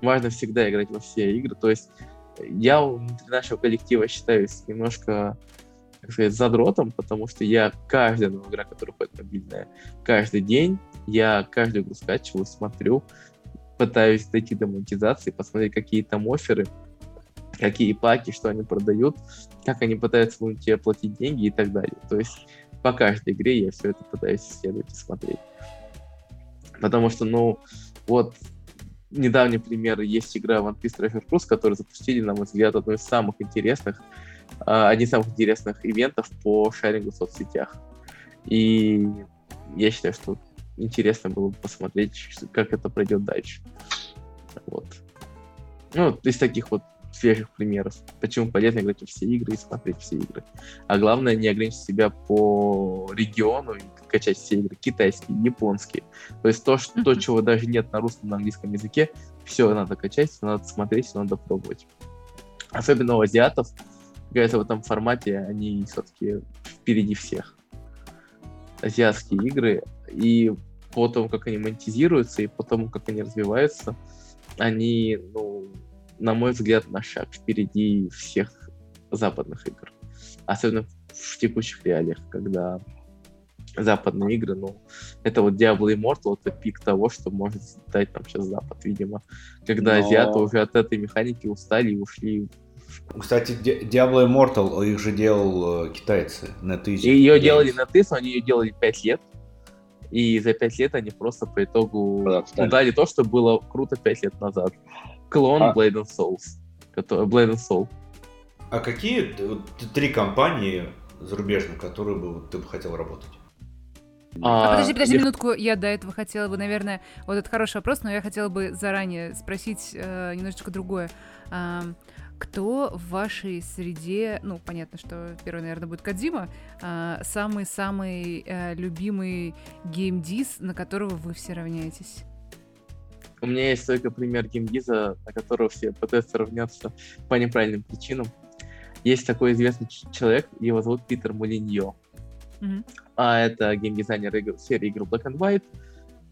Важно всегда играть во все игры. То есть я внутри нашего коллектива считаюсь немножко, как сказать, задротом, потому что я каждая новая игра, которая ходит мобильная, каждый день, я каждую игру скачиваю, смотрю, пытаюсь дойти до монетизации, посмотреть какие там оферы, какие паки, что они продают, как они пытаются ну, тебе платить деньги и так далее. То есть по каждой игре я все это пытаюсь исследовать и смотреть. Потому что, ну, вот недавний пример есть игра One Piece Treasure Cruise, которую запустили, на мой взгляд, одной из самых интересных, один из самых интересных ивентов по шарингу в соцсетях. И я считаю, что интересно было бы посмотреть, как это пройдет дальше. Вот. Ну, из таких вот свежих примеров. Почему полезно играть во все игры и смотреть все игры. А главное, не ограничить себя по региону и качать все игры. Китайские, японские. То есть то, что, то чего даже нет на русском, на английском языке, все надо качать, все надо смотреть, все надо пробовать. Особенно у азиатов, говорят, в этом формате они все-таки впереди всех. Азиатские игры. И по тому, как они монетизируются, и по тому, как они развиваются, они, ну, на мой взгляд, на шаг впереди всех западных игр. Особенно в текущих реалиях, когда западные игры, ну, это вот Diablo Immortal, это пик того, что может дать нам сейчас Запад, видимо. Когда Но... азиаты уже от этой механики устали и ушли кстати, Diablo Immortal их же делал э, китайцы, NetEase. И ее делали NetEase, но они ее делали 5 лет. И за 5 лет они просто по итогу да, дали то, что было круто 5 лет назад клон а... Blade and Souls. Который, Blade and Soul. А какие три компании зарубежные, которые бы ты бы хотел работать? А, а подожди, подожди я... минутку, я до этого хотела бы, наверное, вот это хороший вопрос, но я хотела бы заранее спросить э, немножечко другое. А, кто в вашей среде, ну, понятно, что первый, наверное, будет Кадима, а, самый-самый э, любимый геймдиз, на которого вы все равняетесь? У меня есть только пример геймдиза, на которого все пытаются равняться по неправильным причинам. Есть такой известный человек, его зовут Питер Мулиньо. Mm-hmm. А это геймдизайнер игр, серии игр Black and White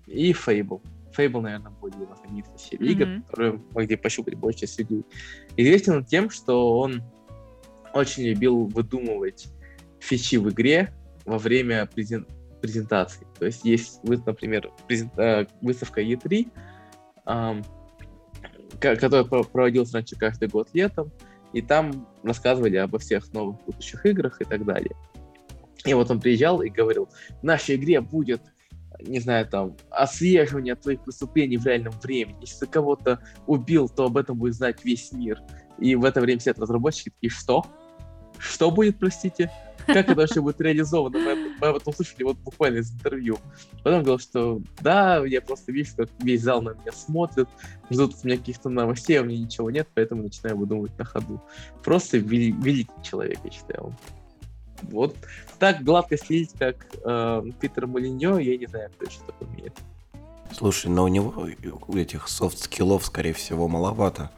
и Fable. Fable, наверное, более знаменитая серия mm-hmm. игр, которую могли пощупать больше людей. Известен тем, что он очень любил выдумывать фичи в игре во время презен... презентации. То есть есть, например, презент... Э, выставка E3, который проводился раньше каждый год летом, и там рассказывали обо всех новых будущих играх и так далее. И вот он приезжал и говорил, в нашей игре будет не знаю, там, отслеживание твоих преступлений в реальном времени. Если ты кого-то убил, то об этом будет знать весь мир. И в это время сидят разработчики такие, что? Что будет, простите? Как это вообще будет реализовано? Мы, мы об этом слышали вот буквально из интервью. Потом говорил, что да, я просто вижу, как весь зал на меня смотрит, ждут от меня каких-то новостей, а у меня ничего нет, поэтому начинаю выдумывать на ходу. Просто вели- великий человек, я считаю. Вот так гладко следить, как э, Питер Молиньо, я не знаю, кто еще так умеет. Слушай, но у него этих софт-скиллов, скорее всего, маловато.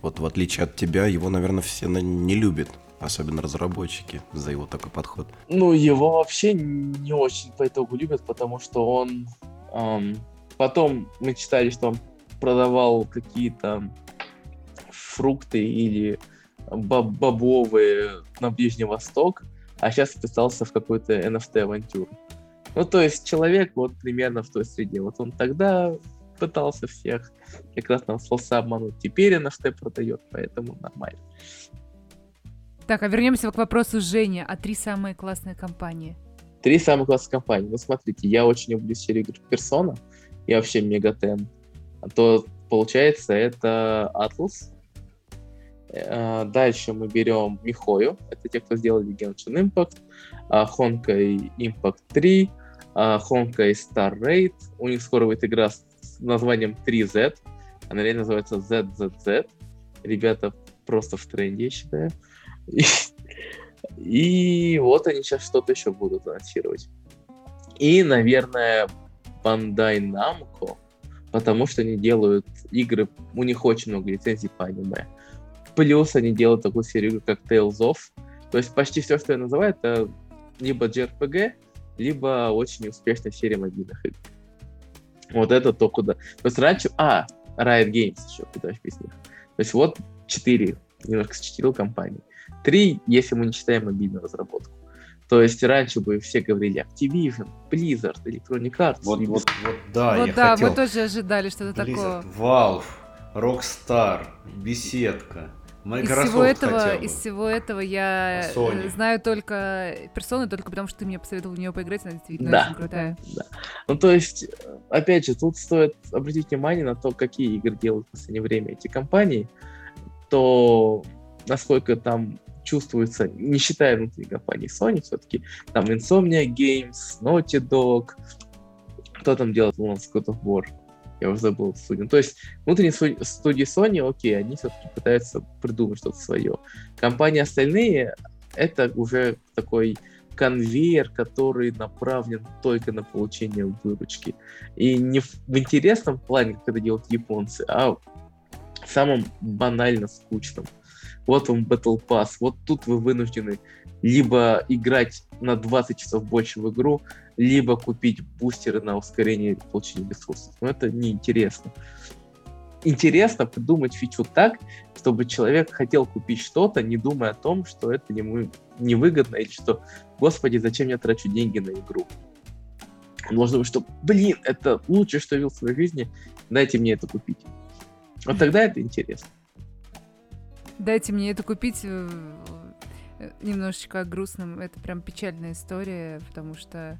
Вот в отличие от тебя, его, наверное, все не любят. Особенно разработчики за его такой подход. Ну, его вообще не очень по итогу любят, потому что он... Эм, потом мы читали, что он продавал какие-то фрукты или боб бобовые на Ближний Восток, а сейчас вписался в какую-то NFT-авантюру. Ну, то есть человек вот примерно в той среде. Вот он тогда пытался всех как раз нам слался обмануть. Теперь NFT продает, поэтому нормально. Так, а вернемся к вопросу Женя. А три самые классные компании? Три самые классные компании. Ну, смотрите, я очень люблю серию Persona и вообще Мегатен. А то, получается, это Atlas. Э, дальше мы берем Михою. Это те, кто сделали Genshin Impact. Honkai Impact 3. Honkai Star Raid. У них скоро выйдет игра с названием 3Z. Она реально называется ZZZ. Ребята просто в тренде, я считаю. И, и вот они сейчас что-то еще будут анонсировать. И, наверное, Bandai Namco, потому что они делают игры, у них очень много лицензий по аниме. Плюс они делают такую серию, как Tales of. То есть почти все, что я называю, это либо JRPG, либо очень успешная серия мобильных игр. Вот это то, куда... То есть раньше... А, Riot Games еще, куда в песнях. То есть вот четыре, немножко сочетил компании. Три, если мы не считаем мобильную разработку. То есть раньше бы все говорили Activision, Blizzard, Electronic Arts. Вот, вот, вот, да, вот я да, хотел... мы тоже ожидали что-то Blizzard, такое. Valve, Rockstar, Беседка, Microsoft из всего этого, хотя бы. из всего этого я э, Sony. знаю только персоны, только потому что ты мне посоветовал в нее поиграть, она действительно Да. очень крутая. Да. Ну, то есть, э, опять же, тут стоит обратить внимание на то, какие игры делают в последнее время эти компании, то насколько там чувствуется, не считая внутри компании Sony, все-таки там Insomnia Games, Naughty Dog, кто там делает у нас God of War, я уже забыл студию. То есть внутренние сту- студии Sony, окей, они все-таки пытаются придумать что-то свое. Компании остальные, это уже такой конвейер, который направлен только на получение выручки. И не в, в интересном плане, как это делают японцы, а в самом банально скучном. Вот вам Battle Pass, вот тут вы вынуждены либо играть на 20 часов больше в игру, либо купить бустеры на ускорение получения ресурсов. Но это неинтересно. Интересно придумать фичу так, чтобы человек хотел купить что-то, не думая о том, что это ему невыгодно, или что, господи, зачем я трачу деньги на игру. Он должен думать, что, блин, это лучшее, что я видел в своей жизни, дайте мне это купить. Вот тогда это интересно. Дайте мне это купить э, немножечко о грустном. Это прям печальная история, потому что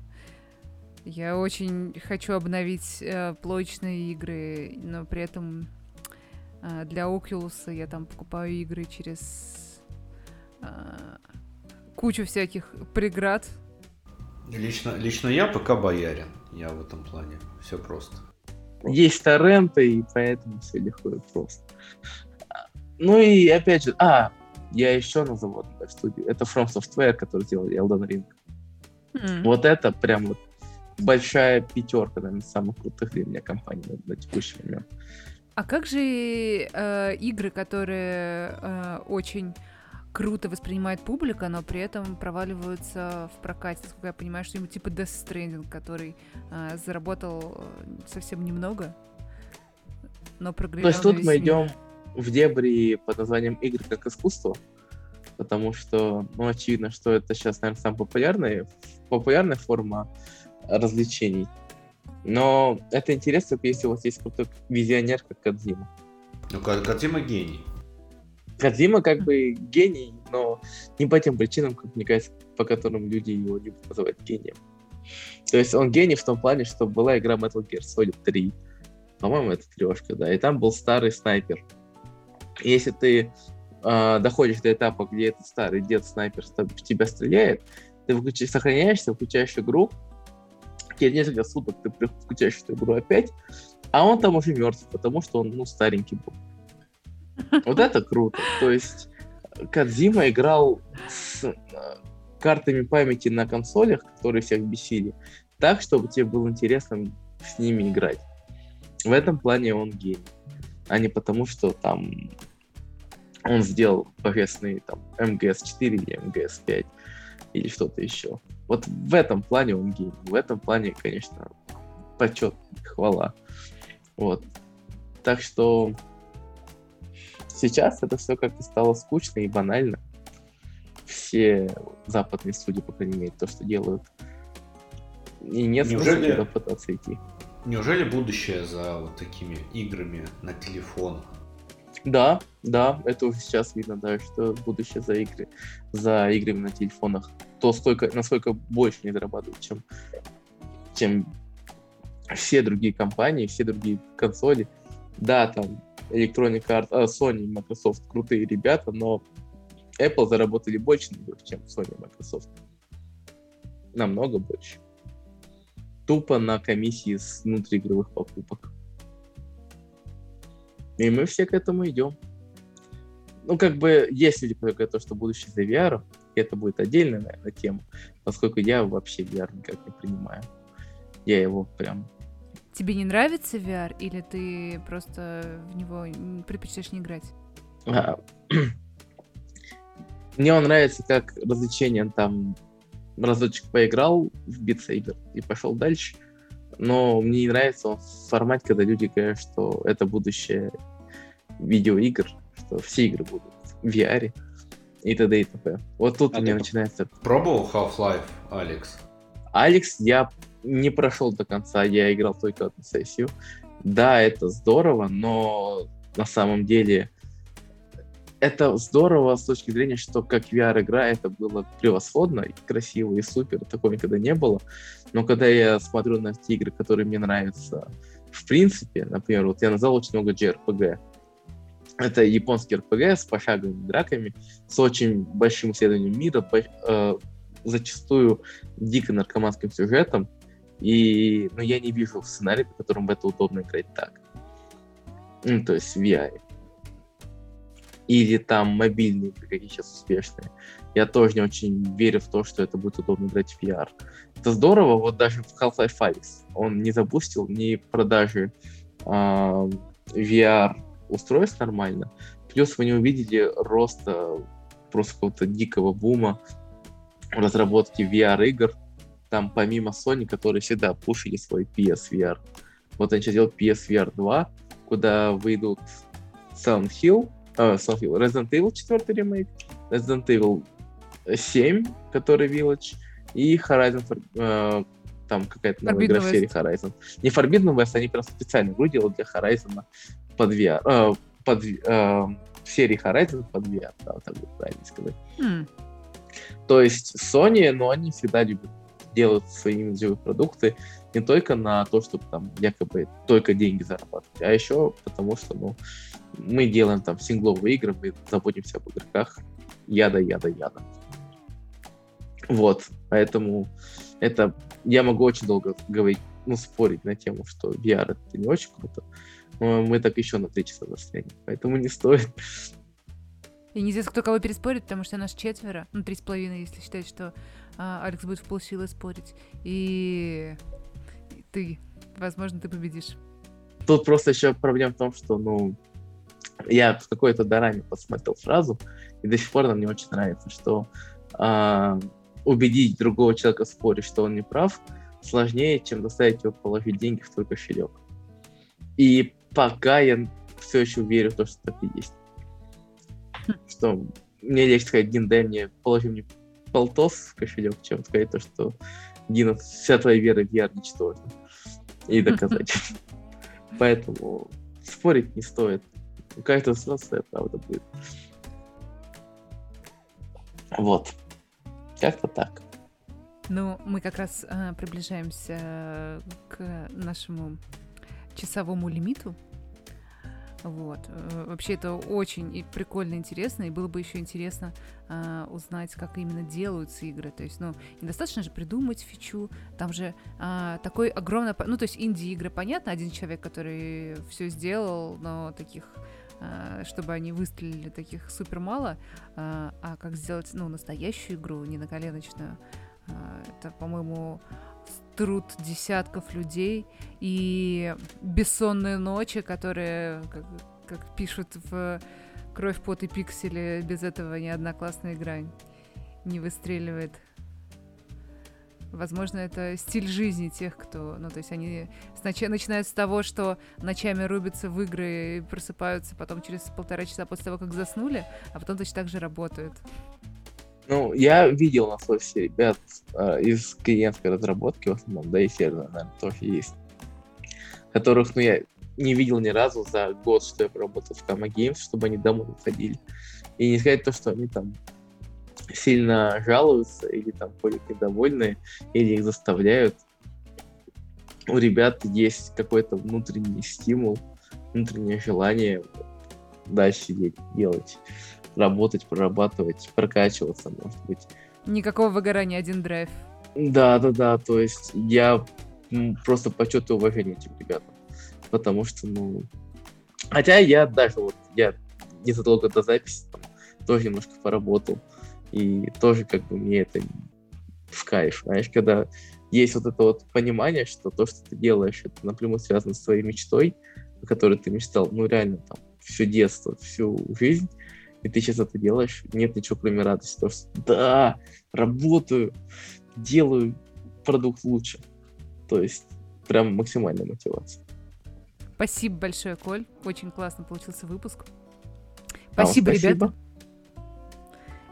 я очень хочу обновить э, плоечные игры, но при этом э, для Oculus я там покупаю игры через э, кучу всяких преград. Лично, лично я пока боярин. Я в этом плане. Все просто. Есть торренты, и поэтому все легко и просто. Ну и опять же, а, я еще назову одну студию. Это From Software, который сделал Elden Ring. М. Вот это прям вот большая пятерка, наверное, самых крутых для меня компаний на, на текущий момент. А как же э, игры, которые э, очень круто воспринимает публика, но при этом проваливаются в прокате? Насколько я понимаю, что-нибудь типа Death Stranding, который э, заработал э, совсем немного, но прогремел То есть тут мы идем в дебри под названием игры как искусство, потому что, ну, очевидно, что это сейчас, наверное, самая популярная, популярная форма развлечений. Но это интересно, если у вас есть крутой визионер, как Кадзима. Ну, Ка- Кодзима гений. Кадзима как бы гений, но не по тем причинам, как мне кажется, по которым люди его любят называть гением. То есть он гений в том плане, что была игра Metal Gear Solid 3. По-моему, это трешка, да. И там был старый снайпер. Если ты э, доходишь до этапа, где этот старый дед-снайпер в тебя стреляет, ты выключаешь, сохраняешься, включаешь игру, через несколько суток ты включаешь эту игру опять, а он там уже мертв, потому что он, ну, старенький был. Вот это круто. То есть Кадзима играл с э, картами памяти на консолях, которые всех бесили, так, чтобы тебе было интересно с ними играть. В этом плане он гений, а не потому, что там он сделал божественный там МГС-4 или МГС-5 или что-то еще. Вот в этом плане он гений. В этом плане, конечно, почет, хвала. Вот. Так что сейчас это все как-то стало скучно и банально. Все западные студии, по крайней мере, то, что делают. И нет Неужели... смысла пытаться идти. Неужели будущее за вот такими играми на телефонах? Да, да, это уже сейчас видно, да, что будущее за игры, за играми на телефонах, то столько, насколько больше не зарабатывают, чем, чем все другие компании, все другие консоли. Да, там Electronic Arts, а, Sony Microsoft крутые ребята, но Apple заработали больше чем Sony Microsoft. Намного больше тупо на комиссии с внутриигровых покупок. И мы все к этому идем. Ну, как бы, есть люди, которые говорят, что будущее за VR, это будет отдельная, наверное, тема, поскольку я вообще VR никак не принимаю. Я его прям... Тебе не нравится VR, или ты просто в него предпочитаешь не играть? А, мне он нравится как развлечение там разочек поиграл в Beat Saber и пошел дальше. Но мне не нравится он в формате, когда люди говорят, что это будущее видеоигр, что все игры будут в VR и т.д. и т.п. Вот тут а у меня начинается... Пробовал Half-Life, Алекс? Алекс я не прошел до конца, я играл только одну сессию. Да, это здорово, но на самом деле это здорово с точки зрения, что как VR-игра это было превосходно, и красиво, и супер, такого никогда не было. Но когда я смотрю на те игры, которые мне нравятся в принципе, например, вот я назвал очень много JRPG. Это японский RPG с пошаговыми драками, с очень большим исследованием мира, э, зачастую дико наркоманским сюжетом, и ну, я не вижу сценария, по которому это удобно играть так. Ну, то есть в VR или там мобильные игры, какие сейчас успешные. Я тоже не очень верю в то, что это будет удобно играть в VR. Это здорово, вот даже в Half-Life Alyx он не запустил ни продажи э, VR устройств нормально, плюс вы не увидели роста просто какого-то дикого бума разработки VR-игр, там помимо Sony, которые всегда пушили свой PSVR. Вот они сейчас делают PSVR 2, куда выйдут Silent Hill, а, Resident Evil 4 ремейк, Resident Evil 7, который Village, и Horizon, э, там какая-то новая игра в серии Horizon. Не Forbidden West, они прям специально игру делают для Horizon под VR, э, под, э, в серии Horizon под VR, да, так будет правильно сказать. Mm. То есть Sony, но они всегда любят делать свои имиджевые продукты не только на то, чтобы там якобы только деньги зарабатывать, а еще потому что, ну, мы делаем там сингловые игры, мы заботимся об игроках, яда, яда, яда. Вот, поэтому это я могу очень долго говорить, ну, спорить на тему, что VR это не очень круто, но мы так еще на три часа застрянем, поэтому не стоит. И неизвестно, кто кого переспорит, потому что нас четверо, ну, три с половиной, если считать, что а, Алекс будет в полсилы спорить. И ты, возможно, ты победишь. Тут просто еще проблема в том, что, ну, я в какой-то дораме посмотрел фразу, и до сих пор она мне очень нравится, что э, убедить другого человека в споре, что он не прав, сложнее, чем заставить его положить деньги в твой кошелек. И пока я все еще верю в то, что так и есть. Что мне легче сказать, Дин, дай мне, положи мне полтос в кошелек, чем сказать то, что Дина, вся твоя вера в VR ничтожна. И доказать. Поэтому спорить не стоит. Какая-то взрослая правда будет. Вот. Как-то так. Ну, мы как раз э, приближаемся к нашему часовому лимиту. Вот. Э, вообще это очень прикольно интересно, и было бы еще интересно э, узнать, как именно делаются игры. То есть, ну, недостаточно же придумать фичу, там же э, такой огромный... Ну, то есть инди-игры, понятно, один человек, который все сделал, но таких э, чтобы они выстрелили таких супер мало, э, а как сделать, ну, настоящую игру, не на коленочную, это, по-моему, труд десятков людей и бессонные ночи, которые, как, как пишут в «Кровь, пот и пиксели», без этого ни одна классная игра не выстреливает. Возможно, это стиль жизни тех, кто... Ну, то есть они сначала начинают с того, что ночами рубятся в игры и просыпаются потом через полтора часа после того, как заснули, а потом точно так же работают. Ну, я видел на Флосе ребят э, из клиентской разработки в основном, да и сервера, наверное, тоже есть, которых, ну, я не видел ни разу за год, что я поработал в Kama Games, чтобы они домой уходили. И не сказать то, что они там сильно жалуются или там ходят недовольны, или их заставляют. У ребят есть какой-то внутренний стимул, внутреннее желание дальше делать работать, прорабатывать, прокачиваться, может быть. Никакого выгорания, один драйв. Да, да, да, то есть я просто почет и уважение этим ребятам, потому что, ну, хотя я даже вот, я незадолго до записи там, тоже немножко поработал, и тоже как бы мне это в кайф, знаешь, когда есть вот это вот понимание, что то, что ты делаешь, это напрямую связано с твоей мечтой, о которой ты мечтал, ну, реально, там, все детство, всю жизнь, и ты сейчас это делаешь, нет ничего кроме радости. То, что да, работаю, делаю продукт лучше. То есть прям максимальная мотивация. Спасибо большое, Коль. Очень классно получился выпуск. Спасибо, а, спасибо. ребята.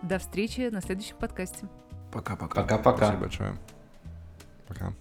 До встречи на следующем подкасте. Пока-пока. Пока-пока. Спасибо большое. Пока.